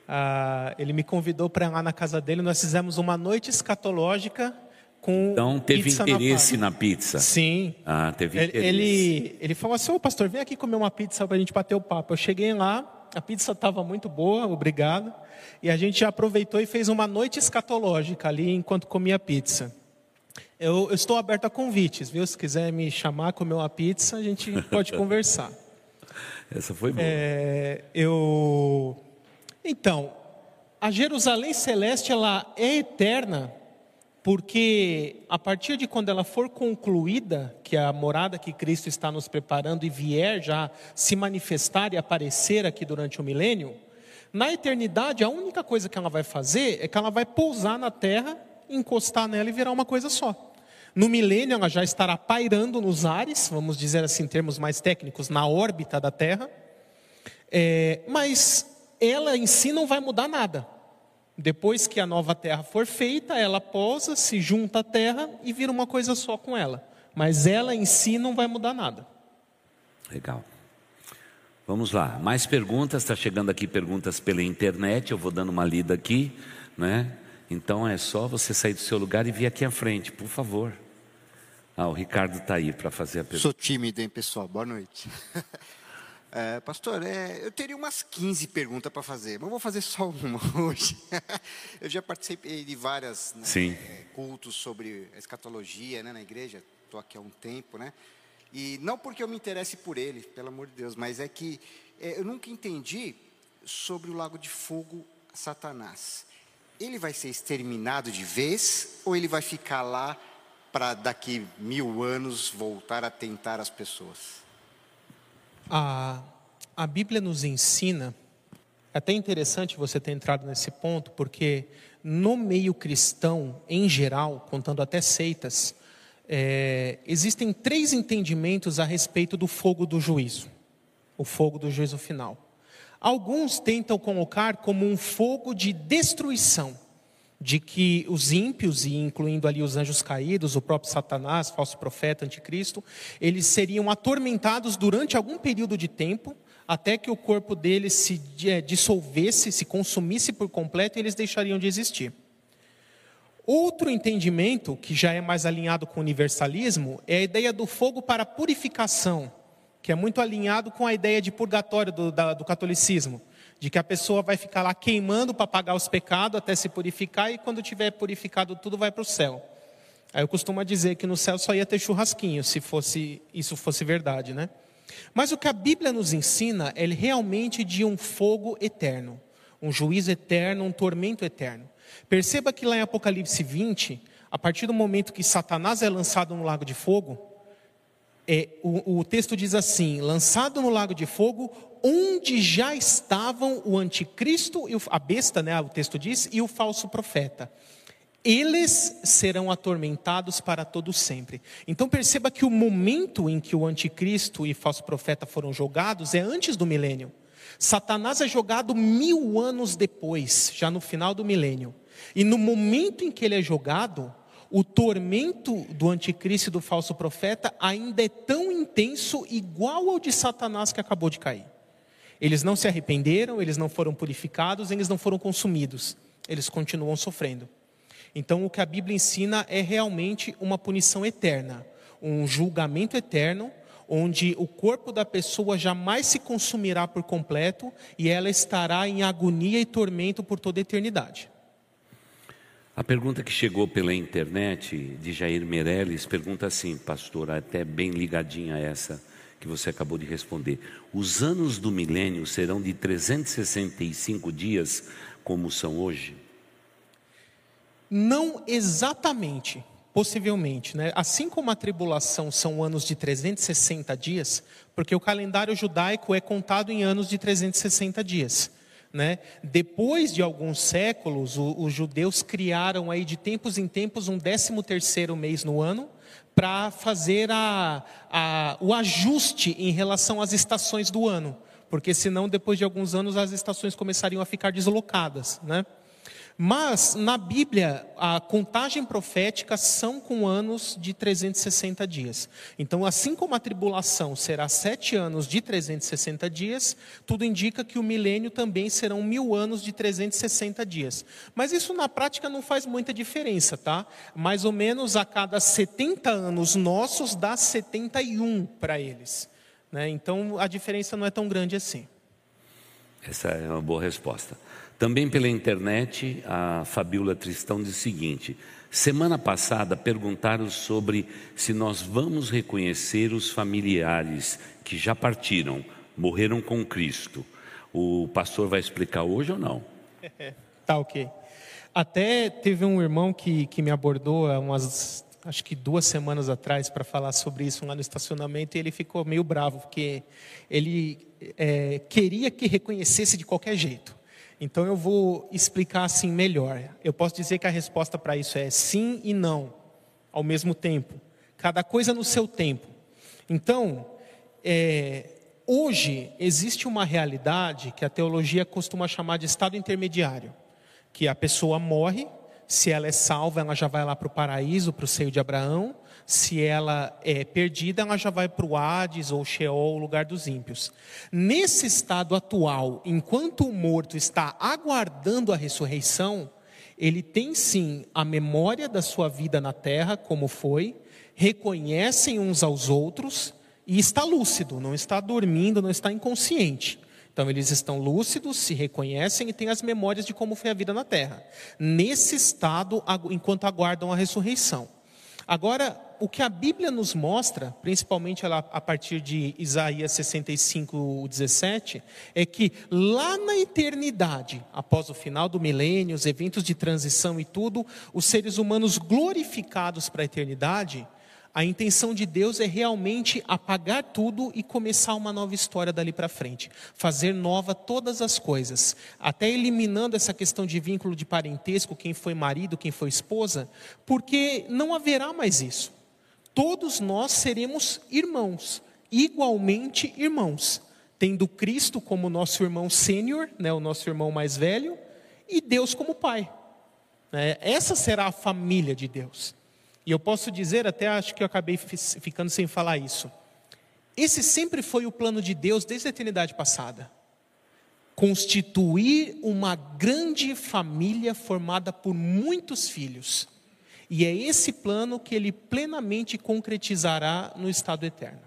[SPEAKER 3] Ah, ele me convidou para ir lá na casa dele. Nós fizemos uma noite escatológica com
[SPEAKER 2] então teve
[SPEAKER 3] pizza
[SPEAKER 2] interesse
[SPEAKER 3] na,
[SPEAKER 2] na, pizza.
[SPEAKER 3] Sim.
[SPEAKER 2] Ah, teve
[SPEAKER 3] ele,
[SPEAKER 2] interesse.
[SPEAKER 3] Ele, ele falou assim: Ô pastor, vem aqui comer uma pizza para a gente bater o papo. Eu cheguei lá, a pizza estava muito boa, obrigado. E a gente aproveitou e fez uma noite escatológica ali enquanto comia pizza. Eu, eu estou aberto a convites, viu? Se quiser me chamar, comer uma pizza, a gente (laughs) pode conversar.
[SPEAKER 2] Essa foi boa.
[SPEAKER 3] É, eu então, a Jerusalém celeste ela é eterna porque a partir de quando ela for concluída, que é a morada que Cristo está nos preparando e vier já se manifestar e aparecer aqui durante o milênio, na eternidade a única coisa que ela vai fazer é que ela vai pousar na terra, encostar nela e virar uma coisa só. No milênio ela já estará pairando nos ares, vamos dizer assim em termos mais técnicos, na órbita da Terra, é, mas ela em si não vai mudar nada. Depois que a nova terra for feita, ela posa, se junta à terra e vira uma coisa só com ela. Mas ela em si não vai mudar nada.
[SPEAKER 2] Legal. Vamos lá, mais perguntas. Está chegando aqui perguntas pela internet. Eu vou dando uma lida aqui, né? Então é só você sair do seu lugar e vir aqui à frente, por favor. Ah, o Ricardo está aí para fazer a pergunta.
[SPEAKER 5] Sou tímido, hein, pessoal? Boa noite. (laughs) É, pastor, é, eu teria umas 15 perguntas para fazer, mas vou fazer só uma (laughs) hoje. eu já participei de várias né, é, cultos sobre escatologia né, na igreja, estou aqui há um tempo, né? E não porque eu me interesse por ele, pelo amor de Deus, mas é que é, eu nunca entendi sobre o lago de fogo Satanás. Ele vai ser exterminado de vez ou ele vai ficar lá para daqui mil anos voltar a tentar as pessoas?
[SPEAKER 3] A, a Bíblia nos ensina É até interessante você ter entrado nesse ponto, porque no meio cristão, em geral, contando até seitas, é, existem três entendimentos a respeito do fogo do juízo, o fogo do juízo final. Alguns tentam colocar como um fogo de destruição, de que os ímpios, e incluindo ali os anjos caídos, o próprio Satanás, falso profeta, anticristo, eles seriam atormentados durante algum período de tempo, até que o corpo deles se é, dissolvesse, se consumisse por completo e eles deixariam de existir. Outro entendimento, que já é mais alinhado com o universalismo, é a ideia do fogo para purificação, que é muito alinhado com a ideia de purgatório do, da, do catolicismo, de que a pessoa vai ficar lá queimando para pagar os pecados até se purificar e quando tiver purificado tudo vai para o céu. Aí eu costumo dizer que no céu só ia ter churrasquinho, se fosse isso fosse verdade, né? Mas o que a Bíblia nos ensina é realmente de um fogo eterno, um juízo eterno, um tormento eterno. Perceba que lá em Apocalipse 20, a partir do momento que Satanás é lançado no lago de fogo, é, o, o texto diz assim: lançado no lago de fogo, onde já estavam o anticristo, e a besta, né, o texto diz, e o falso profeta. Eles serão atormentados para todo sempre. Então perceba que o momento em que o anticristo e falso profeta foram jogados é antes do milênio. Satanás é jogado mil anos depois, já no final do milênio. E no momento em que ele é jogado, o tormento do anticristo e do falso profeta ainda é tão intenso, igual ao de Satanás que acabou de cair. Eles não se arrependeram, eles não foram purificados, eles não foram consumidos, eles continuam sofrendo. Então, o que a Bíblia ensina é realmente uma punição eterna, um julgamento eterno, onde o corpo da pessoa jamais se consumirá por completo e ela estará em agonia e tormento por toda a eternidade.
[SPEAKER 2] A pergunta que chegou pela internet de Jair Meirelles pergunta assim, pastor, até bem ligadinha a essa que você acabou de responder. Os anos do milênio serão de 365 dias, como são hoje?
[SPEAKER 3] Não exatamente, possivelmente, né? Assim como a tribulação são anos de 360 dias, porque o calendário judaico é contado em anos de 360 dias. Né? Depois de alguns séculos, os judeus criaram aí de tempos em tempos um décimo terceiro mês no ano para fazer a, a, o ajuste em relação às estações do ano, porque senão depois de alguns anos as estações começariam a ficar deslocadas, né? Mas na Bíblia, a contagem profética são com anos de 360 dias. Então, assim como a tribulação será sete anos de 360 dias, tudo indica que o milênio também serão mil anos de 360 dias. Mas isso na prática não faz muita diferença, tá? Mais ou menos a cada 70 anos nossos dá 71 para eles. Né? Então, a diferença não é tão grande assim.
[SPEAKER 2] Essa é uma boa resposta. Também pela internet, a Fabiola Tristão diz o seguinte: semana passada perguntaram sobre se nós vamos reconhecer os familiares que já partiram, morreram com Cristo. O pastor vai explicar hoje ou não? (laughs)
[SPEAKER 3] tá ok. Até teve um irmão que, que me abordou há umas, acho que duas semanas atrás, para falar sobre isso lá no estacionamento, e ele ficou meio bravo, porque ele é, queria que reconhecesse de qualquer jeito. Então eu vou explicar assim melhor. Eu posso dizer que a resposta para isso é sim e não, ao mesmo tempo. Cada coisa no seu tempo. Então, é, hoje existe uma realidade que a teologia costuma chamar de estado intermediário, que a pessoa morre, se ela é salva, ela já vai lá para o paraíso, para o seio de Abraão, se ela é perdida, ela já vai para o Hades ou Sheol, o lugar dos ímpios. Nesse estado atual, enquanto o morto está aguardando a ressurreição, ele tem sim a memória da sua vida na terra, como foi, reconhecem uns aos outros e está lúcido, não está dormindo, não está inconsciente. Então eles estão lúcidos, se reconhecem e têm as memórias de como foi a vida na terra. Nesse estado, enquanto aguardam a ressurreição. Agora, o que a Bíblia nos mostra, principalmente a partir de Isaías 65, 17, é que lá na eternidade, após o final do milênio, os eventos de transição e tudo, os seres humanos glorificados para a eternidade, A intenção de Deus é realmente apagar tudo e começar uma nova história dali para frente, fazer nova todas as coisas, até eliminando essa questão de vínculo de parentesco, quem foi marido, quem foi esposa, porque não haverá mais isso. Todos nós seremos irmãos, igualmente irmãos, tendo Cristo como nosso irmão sênior, né, o nosso irmão mais velho, e Deus como pai. É, essa será a família de Deus. E eu posso dizer, até acho que eu acabei ficando sem falar isso. Esse sempre foi o plano de Deus desde a eternidade passada. Constituir uma grande família formada por muitos filhos. E é esse plano que ele plenamente concretizará no estado eterno.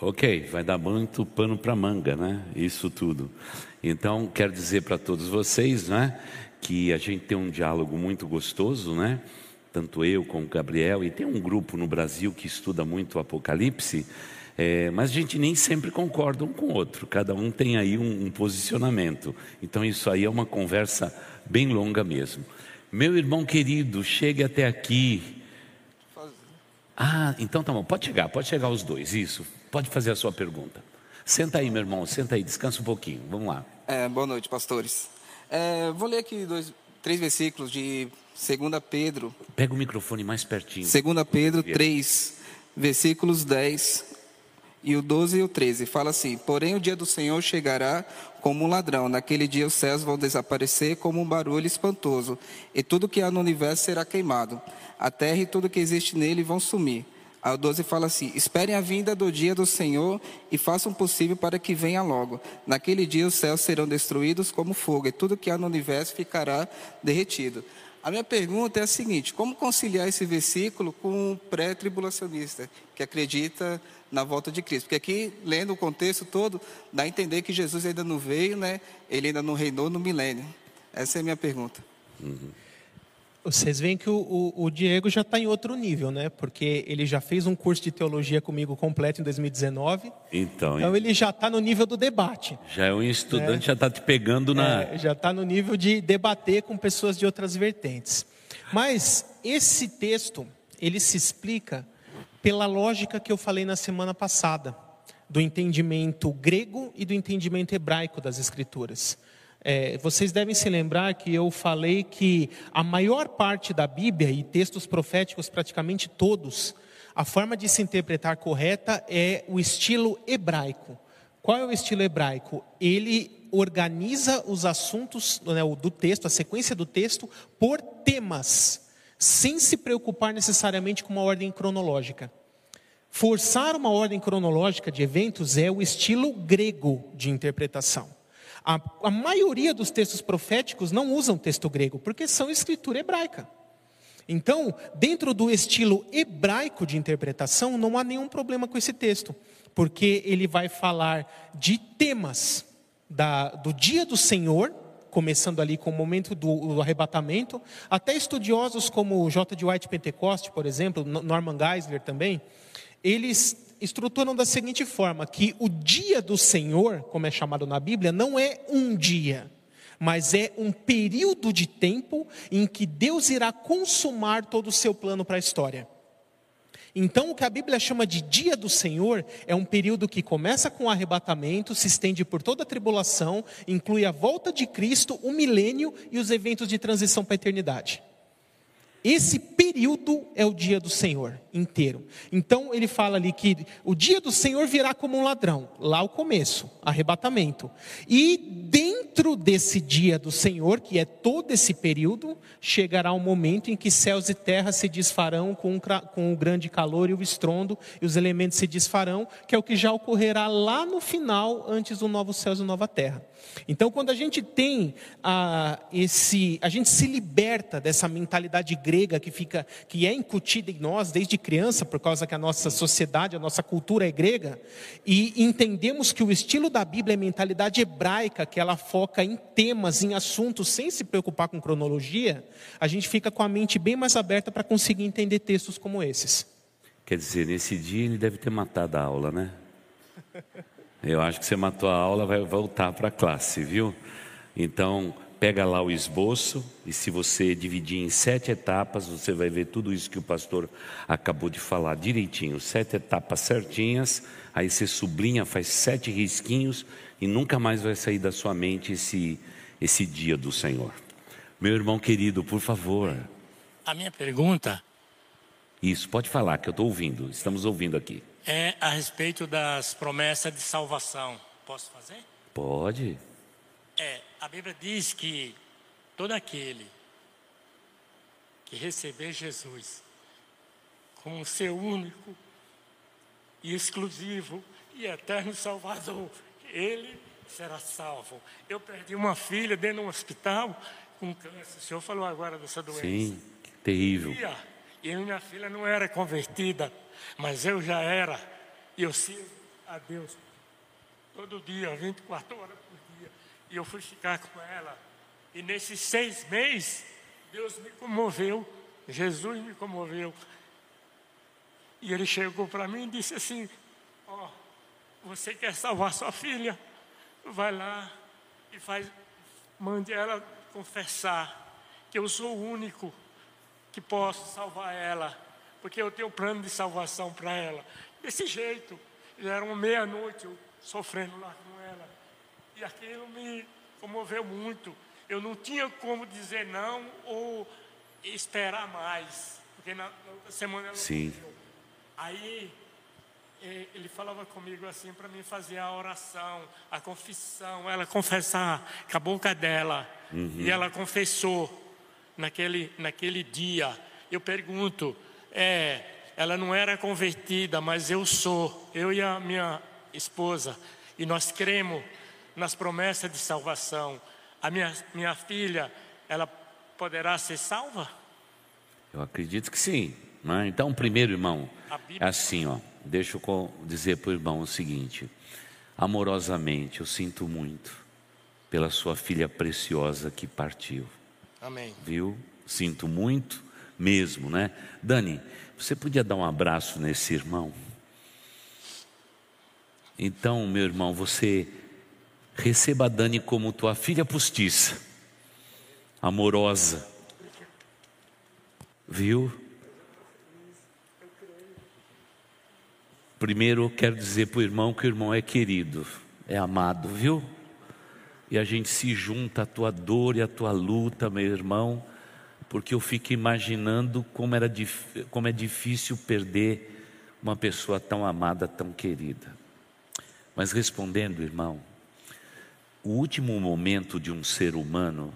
[SPEAKER 2] Ok, vai dar muito pano para manga, né? Isso tudo. Então, quero dizer para todos vocês, né, que a gente tem um diálogo muito gostoso, né? Tanto eu como o Gabriel, e tem um grupo no Brasil que estuda muito o Apocalipse, é, mas a gente nem sempre concorda um com o outro, cada um tem aí um, um posicionamento. Então isso aí é uma conversa bem longa mesmo. Meu irmão querido, chegue até aqui. Ah, então tá bom, pode chegar, pode chegar os dois, isso. Pode fazer a sua pergunta. Senta aí, meu irmão, senta aí, descansa um pouquinho, vamos lá.
[SPEAKER 6] É, boa noite, pastores. É, vou ler aqui dois, três versículos de 2 Pedro.
[SPEAKER 2] Pega o microfone mais pertinho.
[SPEAKER 6] 2 Pedro 3, versículos 10 e o 12 e o 13. Fala assim: Porém, o dia do Senhor chegará como um ladrão. Naquele dia os céus vão desaparecer como um barulho espantoso, e tudo que há no universo será queimado. A terra e tudo que existe nele vão sumir. O 12 fala assim: Esperem a vinda do dia do Senhor e façam o possível para que venha logo. Naquele dia os céus serão destruídos como fogo, e tudo que há no universo ficará derretido. A minha pergunta é a seguinte: como conciliar esse versículo com o pré-tribulacionista, que acredita na volta de Cristo? Porque aqui, lendo o contexto todo, dá a entender que Jesus ainda não veio, né? ele ainda não reinou no milênio. Essa é a minha pergunta.
[SPEAKER 3] Uhum. Vocês veem que o, o, o Diego já está em outro nível, né? Porque ele já fez um curso de teologia comigo completo em 2019.
[SPEAKER 2] Então,
[SPEAKER 3] então ele já está no nível do debate.
[SPEAKER 2] Já é um estudante, né? já está te pegando na.
[SPEAKER 3] É, já está no nível de debater com pessoas de outras vertentes. Mas esse texto, ele se explica pela lógica que eu falei na semana passada, do entendimento grego e do entendimento hebraico das Escrituras. É, vocês devem se lembrar que eu falei que a maior parte da Bíblia e textos proféticos, praticamente todos, a forma de se interpretar correta é o estilo hebraico. Qual é o estilo hebraico? Ele organiza os assuntos né, do texto, a sequência do texto, por temas, sem se preocupar necessariamente com uma ordem cronológica. Forçar uma ordem cronológica de eventos é o estilo grego de interpretação. A, a maioria dos textos proféticos não usam texto grego, porque são escritura hebraica. Então, dentro do estilo hebraico de interpretação, não há nenhum problema com esse texto, porque ele vai falar de temas da, do dia do Senhor, começando ali com o momento do, do, arrebatamento, até estudiosos como J. de White Pentecoste, por exemplo, Norman Geisler também, eles estruturam da seguinte forma: que o dia do Senhor, como é chamado na Bíblia, não é um dia, mas é um período de tempo em que Deus irá consumar todo o seu plano para a história. Então, o que a Bíblia chama de dia do Senhor é um período que começa com o arrebatamento, se estende por toda a tribulação, inclui a volta de Cristo, o milênio e os eventos de transição para a eternidade. Esse período é o dia do Senhor inteiro. Então ele fala ali que o dia do Senhor virá como um ladrão, lá o começo, arrebatamento. E dentro desse dia do Senhor, que é todo esse período, chegará um momento em que céus e terra se desfarão com, com o grande calor e o estrondo, e os elementos se desfarão, que é o que já ocorrerá lá no final, antes do novo céus e nova terra. Então, quando a gente tem ah, esse, a gente se liberta dessa mentalidade grega que fica, que é incutida em nós desde criança, por causa que a nossa sociedade, a nossa cultura é grega, e entendemos que o estilo da Bíblia é mentalidade hebraica, que ela foca em temas, em assuntos, sem se preocupar com cronologia, a gente fica com a mente bem mais aberta para conseguir entender textos como esses.
[SPEAKER 2] Quer dizer, nesse dia ele deve ter matado a aula, né? Eu acho que você matou a aula, vai voltar para a classe, viu? Então, pega lá o esboço e se você dividir em sete etapas, você vai ver tudo isso que o pastor acabou de falar direitinho, sete etapas certinhas. Aí você sublinha, faz sete risquinhos e nunca mais vai sair da sua mente esse esse dia do Senhor. Meu irmão querido, por favor.
[SPEAKER 7] A minha pergunta.
[SPEAKER 2] Isso, pode falar que eu estou ouvindo. Estamos ouvindo aqui.
[SPEAKER 7] É a respeito das promessas de salvação. Posso fazer?
[SPEAKER 2] Pode.
[SPEAKER 7] É, a Bíblia diz que todo aquele que receber Jesus como seu único e exclusivo e eterno Salvador, ele será salvo. Eu perdi uma filha dentro de um hospital com câncer. O senhor falou agora dessa doença.
[SPEAKER 2] Sim, terrível.
[SPEAKER 7] E minha filha não era convertida, mas eu já era. E eu sirvo a Deus todo dia, 24 horas por dia. E eu fui ficar com ela. E nesses seis meses, Deus me comoveu, Jesus me comoveu. E ele chegou para mim e disse assim: Ó, oh, você quer salvar sua filha? Vai lá e faz, mande ela confessar que eu sou o único que posso salvar ela, porque eu tenho um plano de salvação para ela. Desse jeito, era uma meia-noite, eu sofrendo lá com ela. E aquilo me comoveu muito. Eu não tinha como dizer não ou esperar mais, porque na, na semana ela
[SPEAKER 2] Sim.
[SPEAKER 7] Morreu. Aí é, ele falava comigo assim para mim fazer a oração, a confissão, ela confessar com a boca dela. Uhum. E ela confessou naquele, naquele dia. Eu pergunto, é, ela não era convertida, mas eu sou, eu e a minha esposa, e nós cremos nas promessas de salvação. A minha, minha filha, ela poderá ser salva?
[SPEAKER 2] Eu acredito que sim. Né? Então, primeiro, irmão, é assim, ó. Deixa eu dizer para o irmão o seguinte: amorosamente, eu sinto muito pela sua filha preciosa que partiu.
[SPEAKER 7] Amém.
[SPEAKER 2] Viu? Sinto muito mesmo, né? Dani, você podia dar um abraço nesse irmão? Então, meu irmão, você receba a Dani como tua filha postiça, amorosa. Viu? Primeiro eu quero dizer para o irmão que o irmão é querido, é amado, viu? E a gente se junta à tua dor e à tua luta, meu irmão, porque eu fico imaginando como, era, como é difícil perder uma pessoa tão amada, tão querida. Mas respondendo, irmão, o último momento de um ser humano,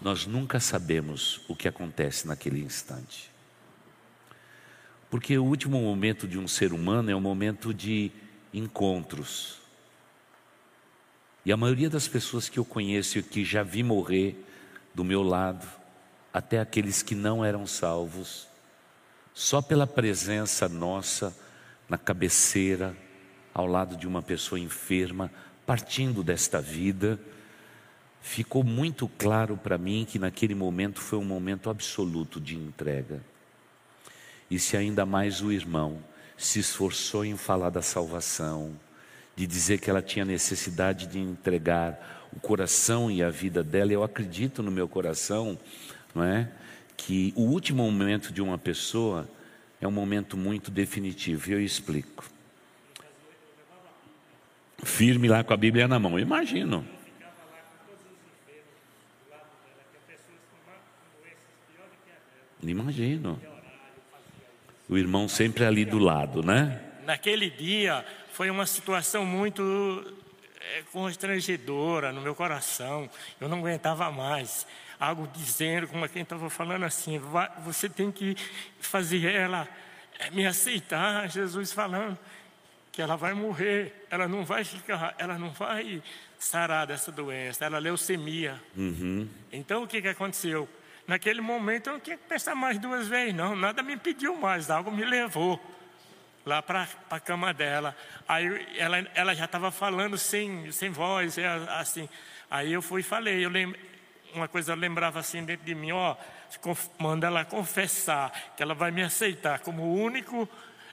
[SPEAKER 2] nós nunca sabemos o que acontece naquele instante. Porque o último momento de um ser humano é um momento de encontros. E a maioria das pessoas que eu conheço e que já vi morrer do meu lado, até aqueles que não eram salvos, só pela presença nossa na cabeceira, ao lado de uma pessoa enferma, partindo desta vida, ficou muito claro para mim que naquele momento foi um momento absoluto de entrega. E se ainda mais o irmão se esforçou em falar da salvação, de dizer que ela tinha necessidade de entregar o coração e a vida dela, eu acredito no meu coração, não é? Que o último momento de uma pessoa é um momento muito definitivo, e eu explico firme lá com a Bíblia na mão. Imagino. Imagino. O irmão sempre ali do lado, né?
[SPEAKER 7] Naquele dia foi uma situação muito é, constrangedora no meu coração. Eu não aguentava mais. Algo dizendo, como quem estava falando assim, você tem que fazer ela é, me aceitar. Jesus falando que ela vai morrer, ela não vai ficar, ela não vai sarar dessa doença, ela é leucemia.
[SPEAKER 2] Uhum.
[SPEAKER 7] Então o que, que aconteceu? Naquele momento eu não tinha que pensar mais duas vezes, não, nada me pediu mais, algo me levou lá para a cama dela. Aí ela, ela já estava falando sem, sem voz, é, assim. Aí eu fui e falei, eu lem, uma coisa eu lembrava assim dentro de mim, ó, manda ela confessar que ela vai me aceitar como único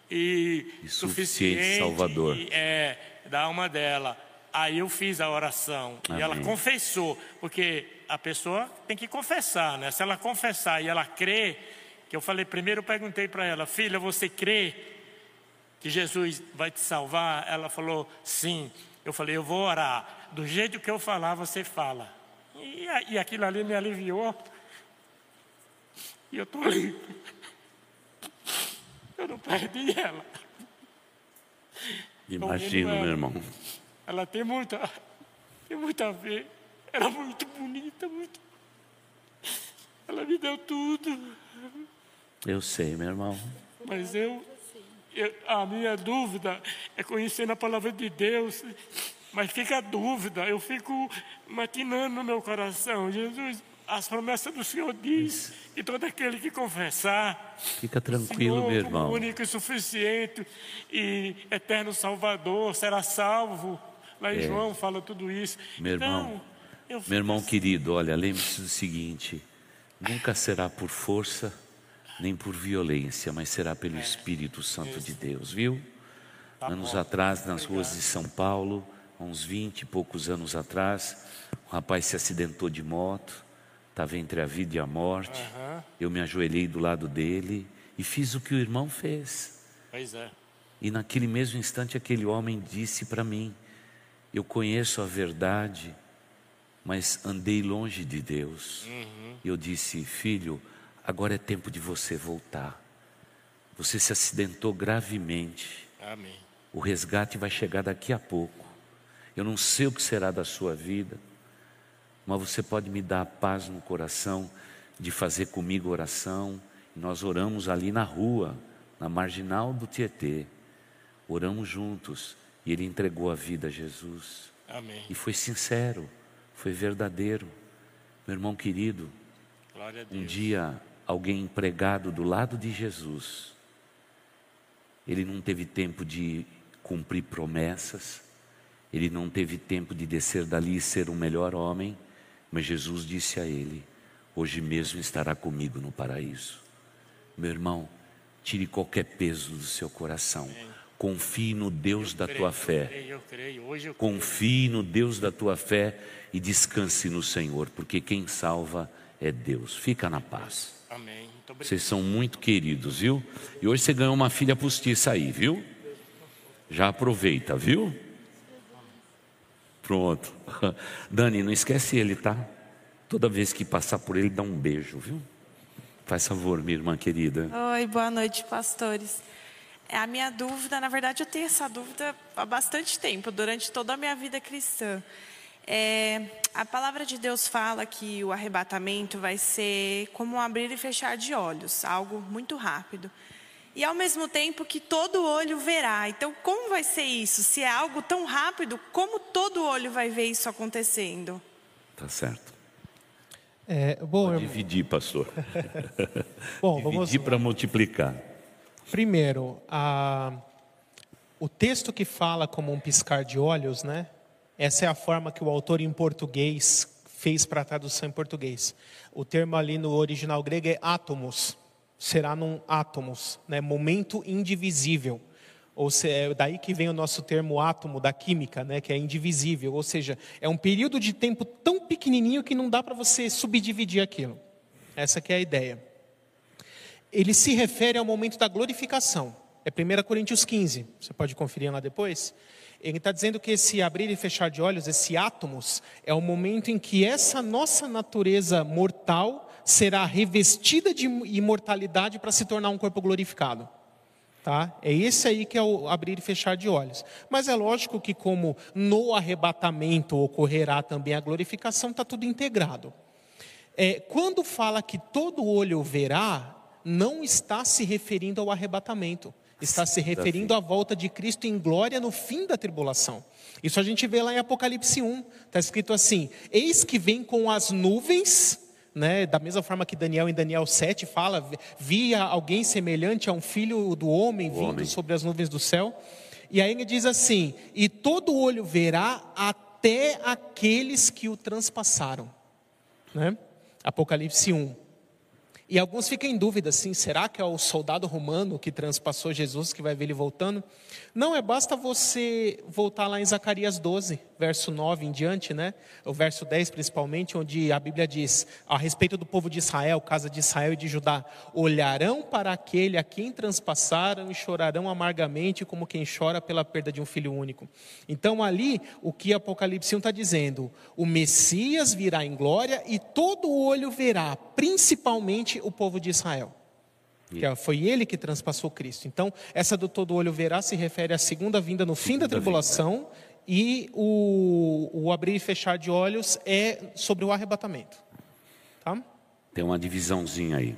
[SPEAKER 7] e,
[SPEAKER 2] e suficiente, Salvador
[SPEAKER 7] e, é, da alma dela. Aí eu fiz a oração Amém. e ela confessou, porque a pessoa tem que confessar, né? Se ela confessar e ela crê, que eu falei primeiro, eu perguntei para ela, filha, você crê que Jesus vai te salvar? Ela falou, sim. Eu falei, eu vou orar. Do jeito que eu falar, você fala. E, e aquilo ali me aliviou. E eu estou ali. Eu não perdi ela.
[SPEAKER 2] Imagino, meu irmão.
[SPEAKER 7] Ela tem muita, tem muito a ver. Ela é muito bonita, muito. Ela me deu tudo.
[SPEAKER 2] Eu sei, meu irmão.
[SPEAKER 7] Mas eu, eu, a minha dúvida é conhecer a palavra de Deus. Mas fica a dúvida, eu fico maquinando no meu coração. Jesus, as promessas do Senhor diz que todo aquele que confessar,
[SPEAKER 2] fica tranquilo, Senhor, meu irmão,
[SPEAKER 7] único e suficiente e eterno Salvador será salvo. Lá em é. João fala tudo isso.
[SPEAKER 2] Meu então, irmão, meu irmão assim. querido, olha, lembre-se do seguinte: nunca será por força nem por violência, mas será pelo é. Espírito Santo de Deus, viu? Tá Anos atrás, nas ruas de São Paulo, uns 20 e poucos anos atrás, um rapaz se acidentou de moto, estava entre a vida e a morte. Eu me ajoelhei do lado dele e fiz o que o irmão fez.
[SPEAKER 7] Pois é.
[SPEAKER 2] E naquele mesmo instante, aquele homem disse para mim: eu conheço a verdade, mas andei longe de Deus. Uhum. Eu disse, filho, agora é tempo de você voltar. Você se acidentou gravemente.
[SPEAKER 7] Amém.
[SPEAKER 2] O resgate vai chegar daqui a pouco. Eu não sei o que será da sua vida, mas você pode me dar a paz no coração de fazer comigo oração. Nós oramos ali na rua, na marginal do Tietê. Oramos juntos. E ele entregou a vida a Jesus.
[SPEAKER 7] Amém.
[SPEAKER 2] E foi sincero, foi verdadeiro. Meu irmão querido, um dia alguém empregado do lado de Jesus, ele não teve tempo de cumprir promessas, ele não teve tempo de descer dali e ser um melhor homem, mas Jesus disse a ele: Hoje mesmo estará comigo no paraíso. Meu irmão, tire qualquer peso do seu coração. Confie no Deus eu da tua fé. Confie no Deus da tua fé e descanse no Senhor, porque quem salva é Deus. Fica na paz.
[SPEAKER 7] Amém.
[SPEAKER 2] Vocês são muito queridos, viu? E hoje você ganhou uma filha postiça aí, viu? Já aproveita, viu? Pronto. (laughs) Dani, não esquece ele, tá? Toda vez que passar por ele, dá um beijo, viu? Faz favor, minha irmã querida.
[SPEAKER 8] Oi, boa noite, pastores. É a minha dúvida, na verdade, eu tenho essa dúvida há bastante tempo, durante toda a minha vida cristã. É, a palavra de Deus fala que o arrebatamento vai ser como um abrir e fechar de olhos, algo muito rápido. E ao mesmo tempo que todo olho verá. Então, como vai ser isso? Se é algo tão rápido, como todo olho vai ver isso acontecendo?
[SPEAKER 2] Tá certo.
[SPEAKER 3] É, bom,
[SPEAKER 2] Pode dividir, pastor. (laughs) bom, dividir para multiplicar.
[SPEAKER 3] Primeiro, a, o texto que fala como um piscar de olhos, né? Essa é a forma que o autor em português fez para a tradução em português. O termo ali no original grego é átomos, será num átomos, né? Momento indivisível. Ou seja, é daí que vem o nosso termo átomo da química, né, que é indivisível, ou seja, é um período de tempo tão pequenininho que não dá para você subdividir aquilo. Essa que é a ideia ele se refere ao momento da glorificação. É 1 Coríntios 15, você pode conferir lá depois. Ele está dizendo que esse abrir e fechar de olhos, esse átomos, é o momento em que essa nossa natureza mortal será revestida de imortalidade para se tornar um corpo glorificado. Tá? É esse aí que é o abrir e fechar de olhos. Mas é lógico que, como no arrebatamento ocorrerá também a glorificação, está tudo integrado. É, quando fala que todo olho verá, não está se referindo ao arrebatamento, está se referindo à volta de Cristo em glória no fim da tribulação. Isso a gente vê lá em Apocalipse 1, está escrito assim: Eis que vem com as nuvens, né, da mesma forma que Daniel em Daniel 7 fala, via alguém semelhante a um filho do homem o vindo homem. sobre as nuvens do céu. E aí ele diz assim: E todo olho verá até aqueles que o transpassaram. Né? Apocalipse 1. E alguns ficam em dúvida, assim, será que é o soldado romano que transpassou Jesus que vai ver ele voltando? Não, é basta você voltar lá em Zacarias 12, verso 9 em diante, né? O verso 10 principalmente, onde a Bíblia diz, a respeito do povo de Israel, casa de Israel e de Judá, olharão para aquele a quem transpassaram e chorarão amargamente como quem chora pela perda de um filho único. Então ali, o que Apocalipse 1 está dizendo, o Messias virá em glória e todo olho verá, principalmente o povo de Israel. Que foi ele que transpassou Cristo. Então, essa do todo olho verá se refere à segunda vinda no fim da tribulação e o, o, abrir e fechar de olhos é sobre o arrebatamento. Tá?
[SPEAKER 2] Tem uma divisãozinha aí.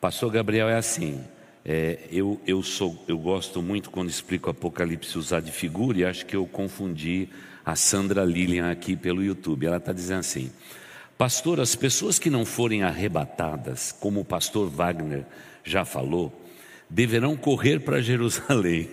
[SPEAKER 2] Pastor Gabriel é assim. É, eu, eu, sou, eu gosto muito quando explico Apocalipse usar de figura e acho que eu confundi a Sandra Lilian aqui pelo YouTube. Ela está dizendo assim: Pastor, as pessoas que não forem arrebatadas, como o pastor Wagner já falou, deverão correr para Jerusalém.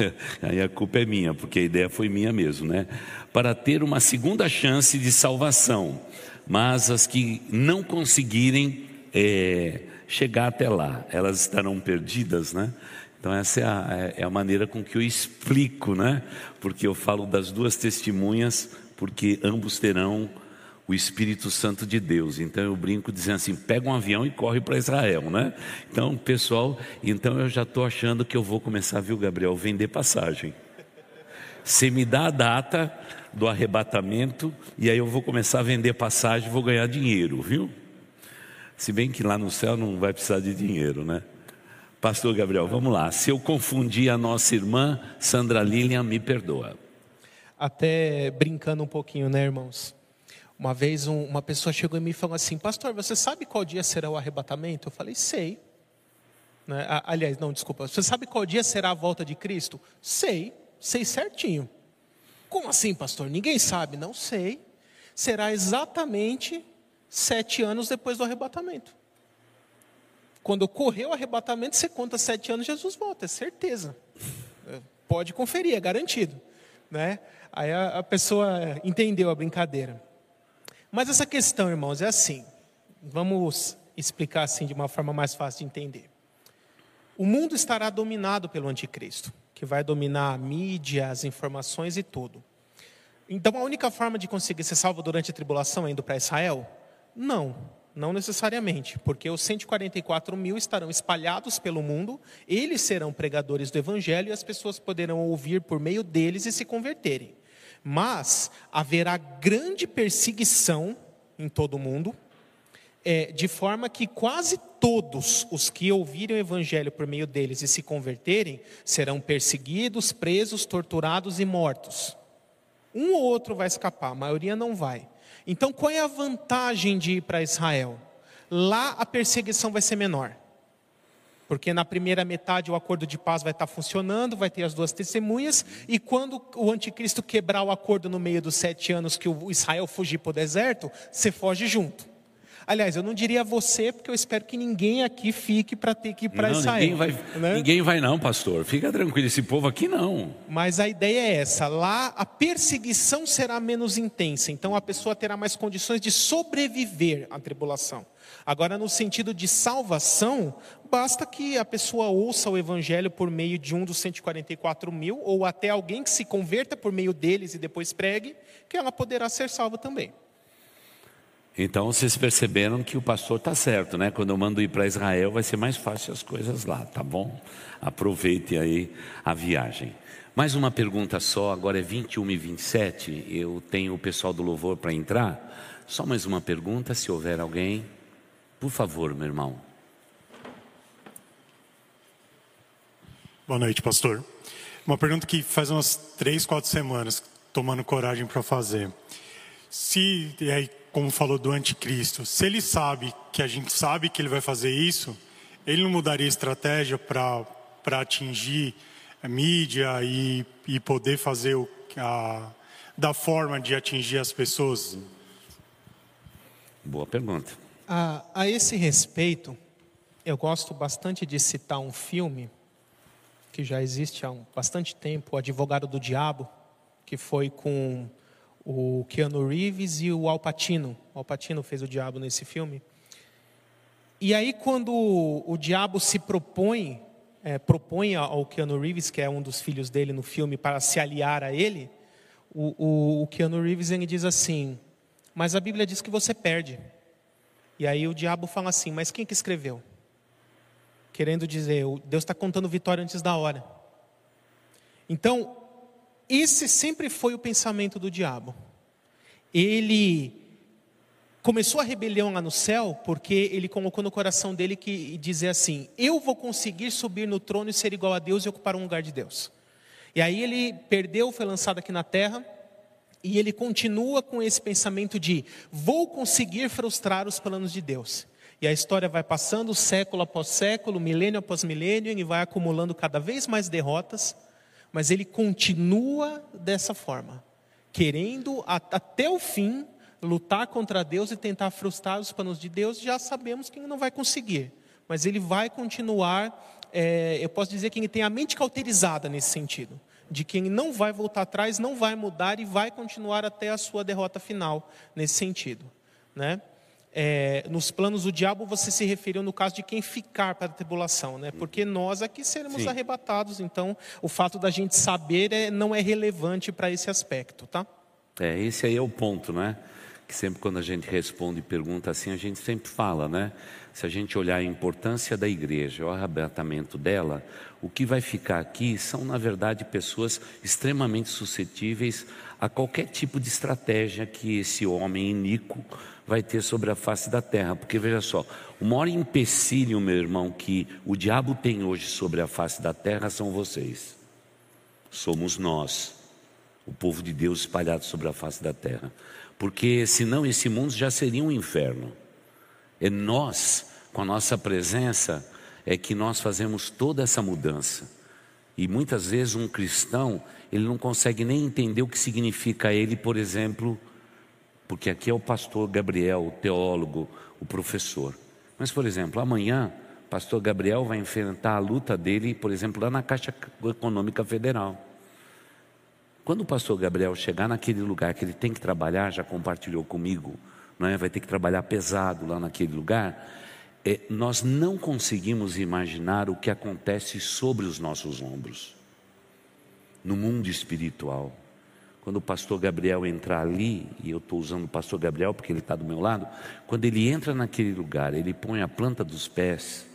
[SPEAKER 2] (laughs) Aí a culpa é minha, porque a ideia foi minha mesmo, né? Para ter uma segunda chance de salvação. Mas as que não conseguirem é, chegar até lá, elas estarão perdidas, né? Então, essa é a, é, é a maneira com que eu explico, né? Porque eu falo das duas testemunhas, porque ambos terão o Espírito Santo de Deus. Então eu brinco dizendo assim: pega um avião e corre para Israel, né? Então, pessoal, então eu já estou achando que eu vou começar, viu, Gabriel, vender passagem. Você me dá a data do arrebatamento e aí eu vou começar a vender passagem, vou ganhar dinheiro, viu? Se bem que lá no céu não vai precisar de dinheiro, né? Pastor Gabriel, vamos lá. Se eu confundi a nossa irmã Sandra Lilian, me perdoa.
[SPEAKER 3] Até brincando um pouquinho, né, irmãos? Uma vez um, uma pessoa chegou em mim e falou assim: Pastor, você sabe qual dia será o arrebatamento? Eu falei: Sei. Né? Aliás, não, desculpa. Você sabe qual dia será a volta de Cristo? Sei, sei certinho. Como assim, pastor? Ninguém sabe. Não sei. Será exatamente sete anos depois do arrebatamento. Quando ocorreu o arrebatamento, você conta sete anos, Jesus volta, é certeza. É, pode conferir, é garantido. Né? Aí a, a pessoa entendeu a brincadeira. Mas essa questão, irmãos, é assim. Vamos explicar assim de uma forma mais fácil de entender. O mundo estará dominado pelo anticristo, que vai dominar a mídia, as informações e tudo. Então, a única forma de conseguir ser salvo durante a tribulação é indo para Israel? Não, não necessariamente, porque os 144 mil estarão espalhados pelo mundo, eles serão pregadores do evangelho e as pessoas poderão ouvir por meio deles e se converterem. Mas haverá grande perseguição em todo o mundo, é, de forma que quase todos os que ouvirem o evangelho por meio deles e se converterem serão perseguidos, presos, torturados e mortos. Um ou outro vai escapar, a maioria não vai. Então, qual é a vantagem de ir para Israel? Lá a perseguição vai ser menor. Porque na primeira metade o acordo de paz vai estar funcionando, vai ter as duas testemunhas, e quando o anticristo quebrar o acordo no meio dos sete anos que o Israel fugir para o deserto, você foge junto. Aliás, eu não diria você, porque eu espero que ninguém aqui fique para ter que ir para Israel.
[SPEAKER 2] Ninguém vai, né? ninguém vai não, pastor. Fica tranquilo, esse povo aqui não.
[SPEAKER 3] Mas a ideia é essa: lá a perseguição será menos intensa, então a pessoa terá mais condições de sobreviver à tribulação. Agora, no sentido de salvação, basta que a pessoa ouça o evangelho por meio de um dos 144 mil, ou até alguém que se converta por meio deles e depois pregue, que ela poderá ser salva também.
[SPEAKER 2] Então vocês perceberam que o pastor está certo, né? Quando eu mando ir para Israel, vai ser mais fácil as coisas lá, tá bom? Aproveite aí a viagem. Mais uma pergunta só, agora é 21 e 27. Eu tenho o pessoal do louvor para entrar. Só mais uma pergunta, se houver alguém. Por favor, meu irmão.
[SPEAKER 9] Boa noite, pastor. Uma pergunta que faz umas três, quatro semanas, tomando coragem para fazer. Se, e aí como falou do anticristo, se ele sabe que a gente sabe que ele vai fazer isso, ele não mudaria estratégia para atingir a mídia e, e poder fazer o, a, da forma de atingir as pessoas?
[SPEAKER 2] Boa pergunta.
[SPEAKER 3] A, a esse respeito, eu gosto bastante de citar um filme que já existe há um, bastante tempo, O Advogado do Diabo, que foi com o Keanu Reeves e o Al Pacino. O Al Pacino fez o diabo nesse filme. E aí, quando o, o diabo se propõe, é, propõe ao Keanu Reeves, que é um dos filhos dele no filme, para se aliar a ele, o, o, o Keanu Reeves ele diz assim: Mas a Bíblia diz que você perde. E aí o diabo fala assim: Mas quem que escreveu? Querendo dizer, Deus está contando vitória antes da hora. Então, esse sempre foi o pensamento do diabo. Ele começou a rebelião lá no céu porque ele colocou no coração dele que dizer assim: Eu vou conseguir subir no trono e ser igual a Deus e ocupar um lugar de Deus. E aí ele perdeu, foi lançado aqui na terra, e ele continua com esse pensamento de: Vou conseguir frustrar os planos de Deus. E a história vai passando século após século, milênio após milênio, e vai acumulando cada vez mais derrotas mas ele continua dessa forma, querendo até o fim lutar contra Deus e tentar frustrar os planos de Deus. Já sabemos que ele não vai conseguir, mas ele vai continuar. É, eu posso dizer que ele tem a mente cauterizada nesse sentido, de que ele não vai voltar atrás, não vai mudar e vai continuar até a sua derrota final nesse sentido, né? é, nos planos do diabo você se referiu no caso de quem ficar para a tribulação, né? Porque nós aqui seremos Sim. arrebatados, então o fato da gente saber é, não é relevante para esse aspecto, tá?
[SPEAKER 2] É, esse aí é o ponto, né? Que sempre quando a gente responde pergunta assim, a gente sempre fala, né? Se a gente olhar a importância da igreja, o arrebatamento dela, o que vai ficar aqui são, na verdade, pessoas extremamente suscetíveis a qualquer tipo de estratégia que esse homem iníquo vai ter sobre a face da terra. Porque veja só, o maior empecilho, meu irmão, que o diabo tem hoje sobre a face da terra são vocês. Somos nós, o povo de Deus espalhado sobre a face da terra. Porque senão esse mundo já seria um inferno. É nós, com a nossa presença, é que nós fazemos toda essa mudança. E muitas vezes um cristão, ele não consegue nem entender o que significa ele, por exemplo, porque aqui é o pastor Gabriel, o teólogo, o professor. Mas, por exemplo, amanhã, o pastor Gabriel vai enfrentar a luta dele, por exemplo, lá na Caixa Econômica Federal. Quando o pastor Gabriel chegar naquele lugar que ele tem que trabalhar, já compartilhou comigo, não é? vai ter que trabalhar pesado lá naquele lugar, é, nós não conseguimos imaginar o que acontece sobre os nossos ombros, no mundo espiritual. Quando o pastor Gabriel entrar ali, e eu estou usando o pastor Gabriel porque ele está do meu lado, quando ele entra naquele lugar, ele põe a planta dos pés,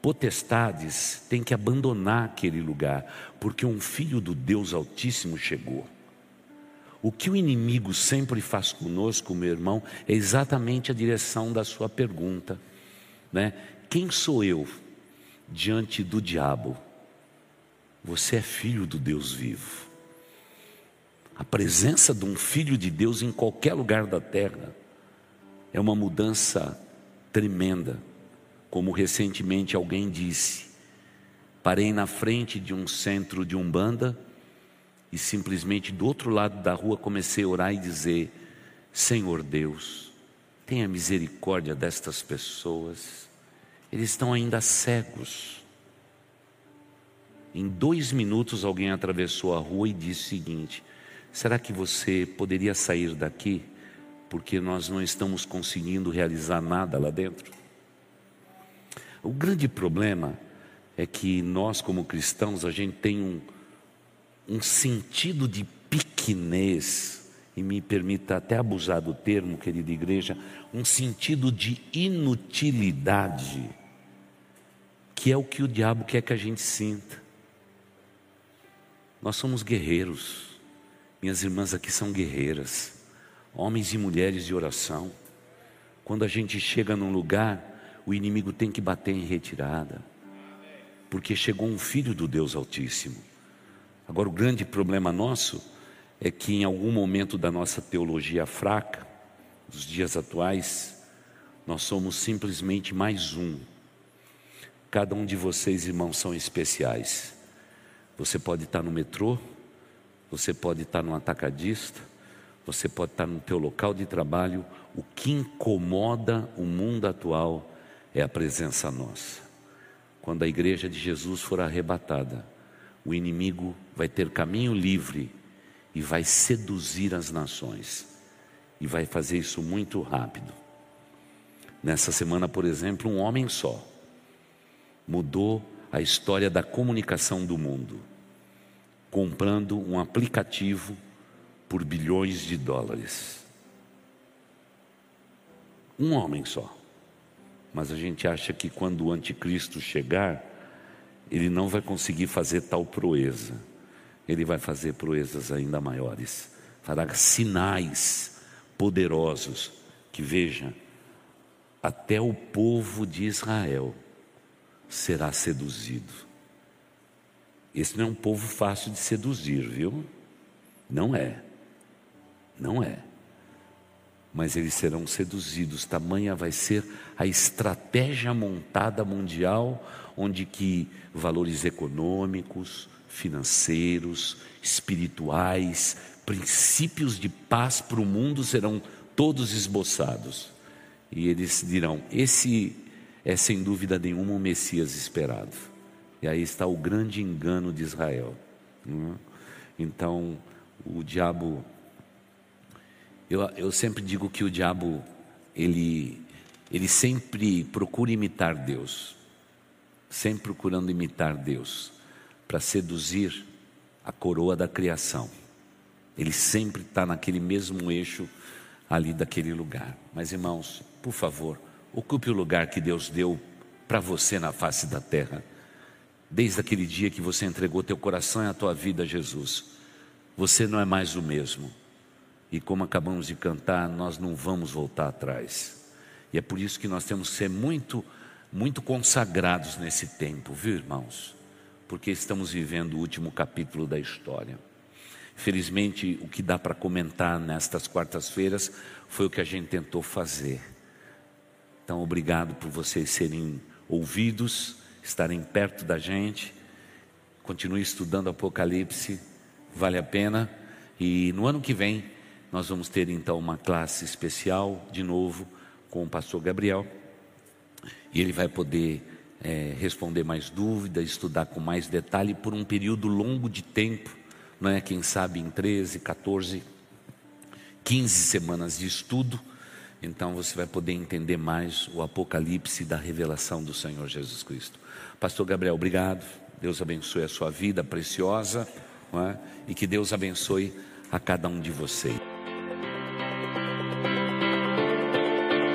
[SPEAKER 2] potestades têm que abandonar aquele lugar, porque um filho do Deus Altíssimo chegou. O que o inimigo sempre faz conosco, meu irmão, é exatamente a direção da sua pergunta, né? Quem sou eu diante do diabo? Você é filho do Deus vivo. A presença de um filho de Deus em qualquer lugar da terra é uma mudança tremenda. Como recentemente alguém disse, parei na frente de um centro de umbanda e simplesmente do outro lado da rua comecei a orar e dizer: Senhor Deus, tenha misericórdia destas pessoas, eles estão ainda cegos. Em dois minutos alguém atravessou a rua e disse o seguinte: Será que você poderia sair daqui porque nós não estamos conseguindo realizar nada lá dentro? O grande problema é que nós, como cristãos, a gente tem um, um sentido de pequenez, e me permita até abusar do termo, querida igreja, um sentido de inutilidade, que é o que o diabo quer que a gente sinta. Nós somos guerreiros. Minhas irmãs aqui são guerreiras, homens e mulheres de oração. Quando a gente chega num lugar, o inimigo tem que bater em retirada, porque chegou um filho do Deus Altíssimo. Agora, o grande problema nosso é que em algum momento da nossa teologia fraca, dos dias atuais, nós somos simplesmente mais um. Cada um de vocês, irmãos, são especiais. Você pode estar no metrô, você pode estar no atacadista, você pode estar no teu local de trabalho. O que incomoda o mundo atual é a presença nossa. Quando a igreja de Jesus for arrebatada, o inimigo vai ter caminho livre e vai seduzir as nações. E vai fazer isso muito rápido. Nessa semana, por exemplo, um homem só mudou a história da comunicação do mundo, comprando um aplicativo por bilhões de dólares. Um homem só. Mas a gente acha que quando o anticristo chegar, ele não vai conseguir fazer tal proeza. Ele vai fazer proezas ainda maiores. Fará sinais poderosos que veja até o povo de Israel será seduzido. Esse não é um povo fácil de seduzir, viu? Não é. Não é. Mas eles serão seduzidos, tamanha vai ser a estratégia montada mundial, onde que valores econômicos, financeiros, espirituais, princípios de paz para o mundo serão todos esboçados. E eles dirão: esse é sem dúvida nenhuma o Messias esperado. E aí está o grande engano de Israel. É? Então, o diabo. Eu, eu sempre digo que o diabo, ele, ele sempre procura imitar Deus. Sempre procurando imitar Deus. Para seduzir a coroa da criação. Ele sempre está naquele mesmo eixo ali daquele lugar. Mas irmãos, por favor, Ocupe o lugar que Deus deu para você na face da terra. Desde aquele dia que você entregou teu coração e a tua vida a Jesus, você não é mais o mesmo. E como acabamos de cantar, nós não vamos voltar atrás. E é por isso que nós temos que ser muito, muito consagrados nesse tempo, viu, irmãos? Porque estamos vivendo o último capítulo da história. Felizmente, o que dá para comentar nestas quartas-feiras foi o que a gente tentou fazer então, obrigado por vocês serem ouvidos, estarem perto da gente. Continue estudando Apocalipse, vale a pena. E no ano que vem, nós vamos ter então uma classe especial, de novo, com o pastor Gabriel. E ele vai poder é, responder mais dúvidas, estudar com mais detalhe por um período longo de tempo, não é? Quem sabe em 13, 14, 15 semanas de estudo então você vai poder entender mais o apocalipse da revelação do Senhor Jesus Cristo. Pastor Gabriel, obrigado. Deus abençoe a sua vida preciosa é? e que Deus abençoe a cada um de vocês.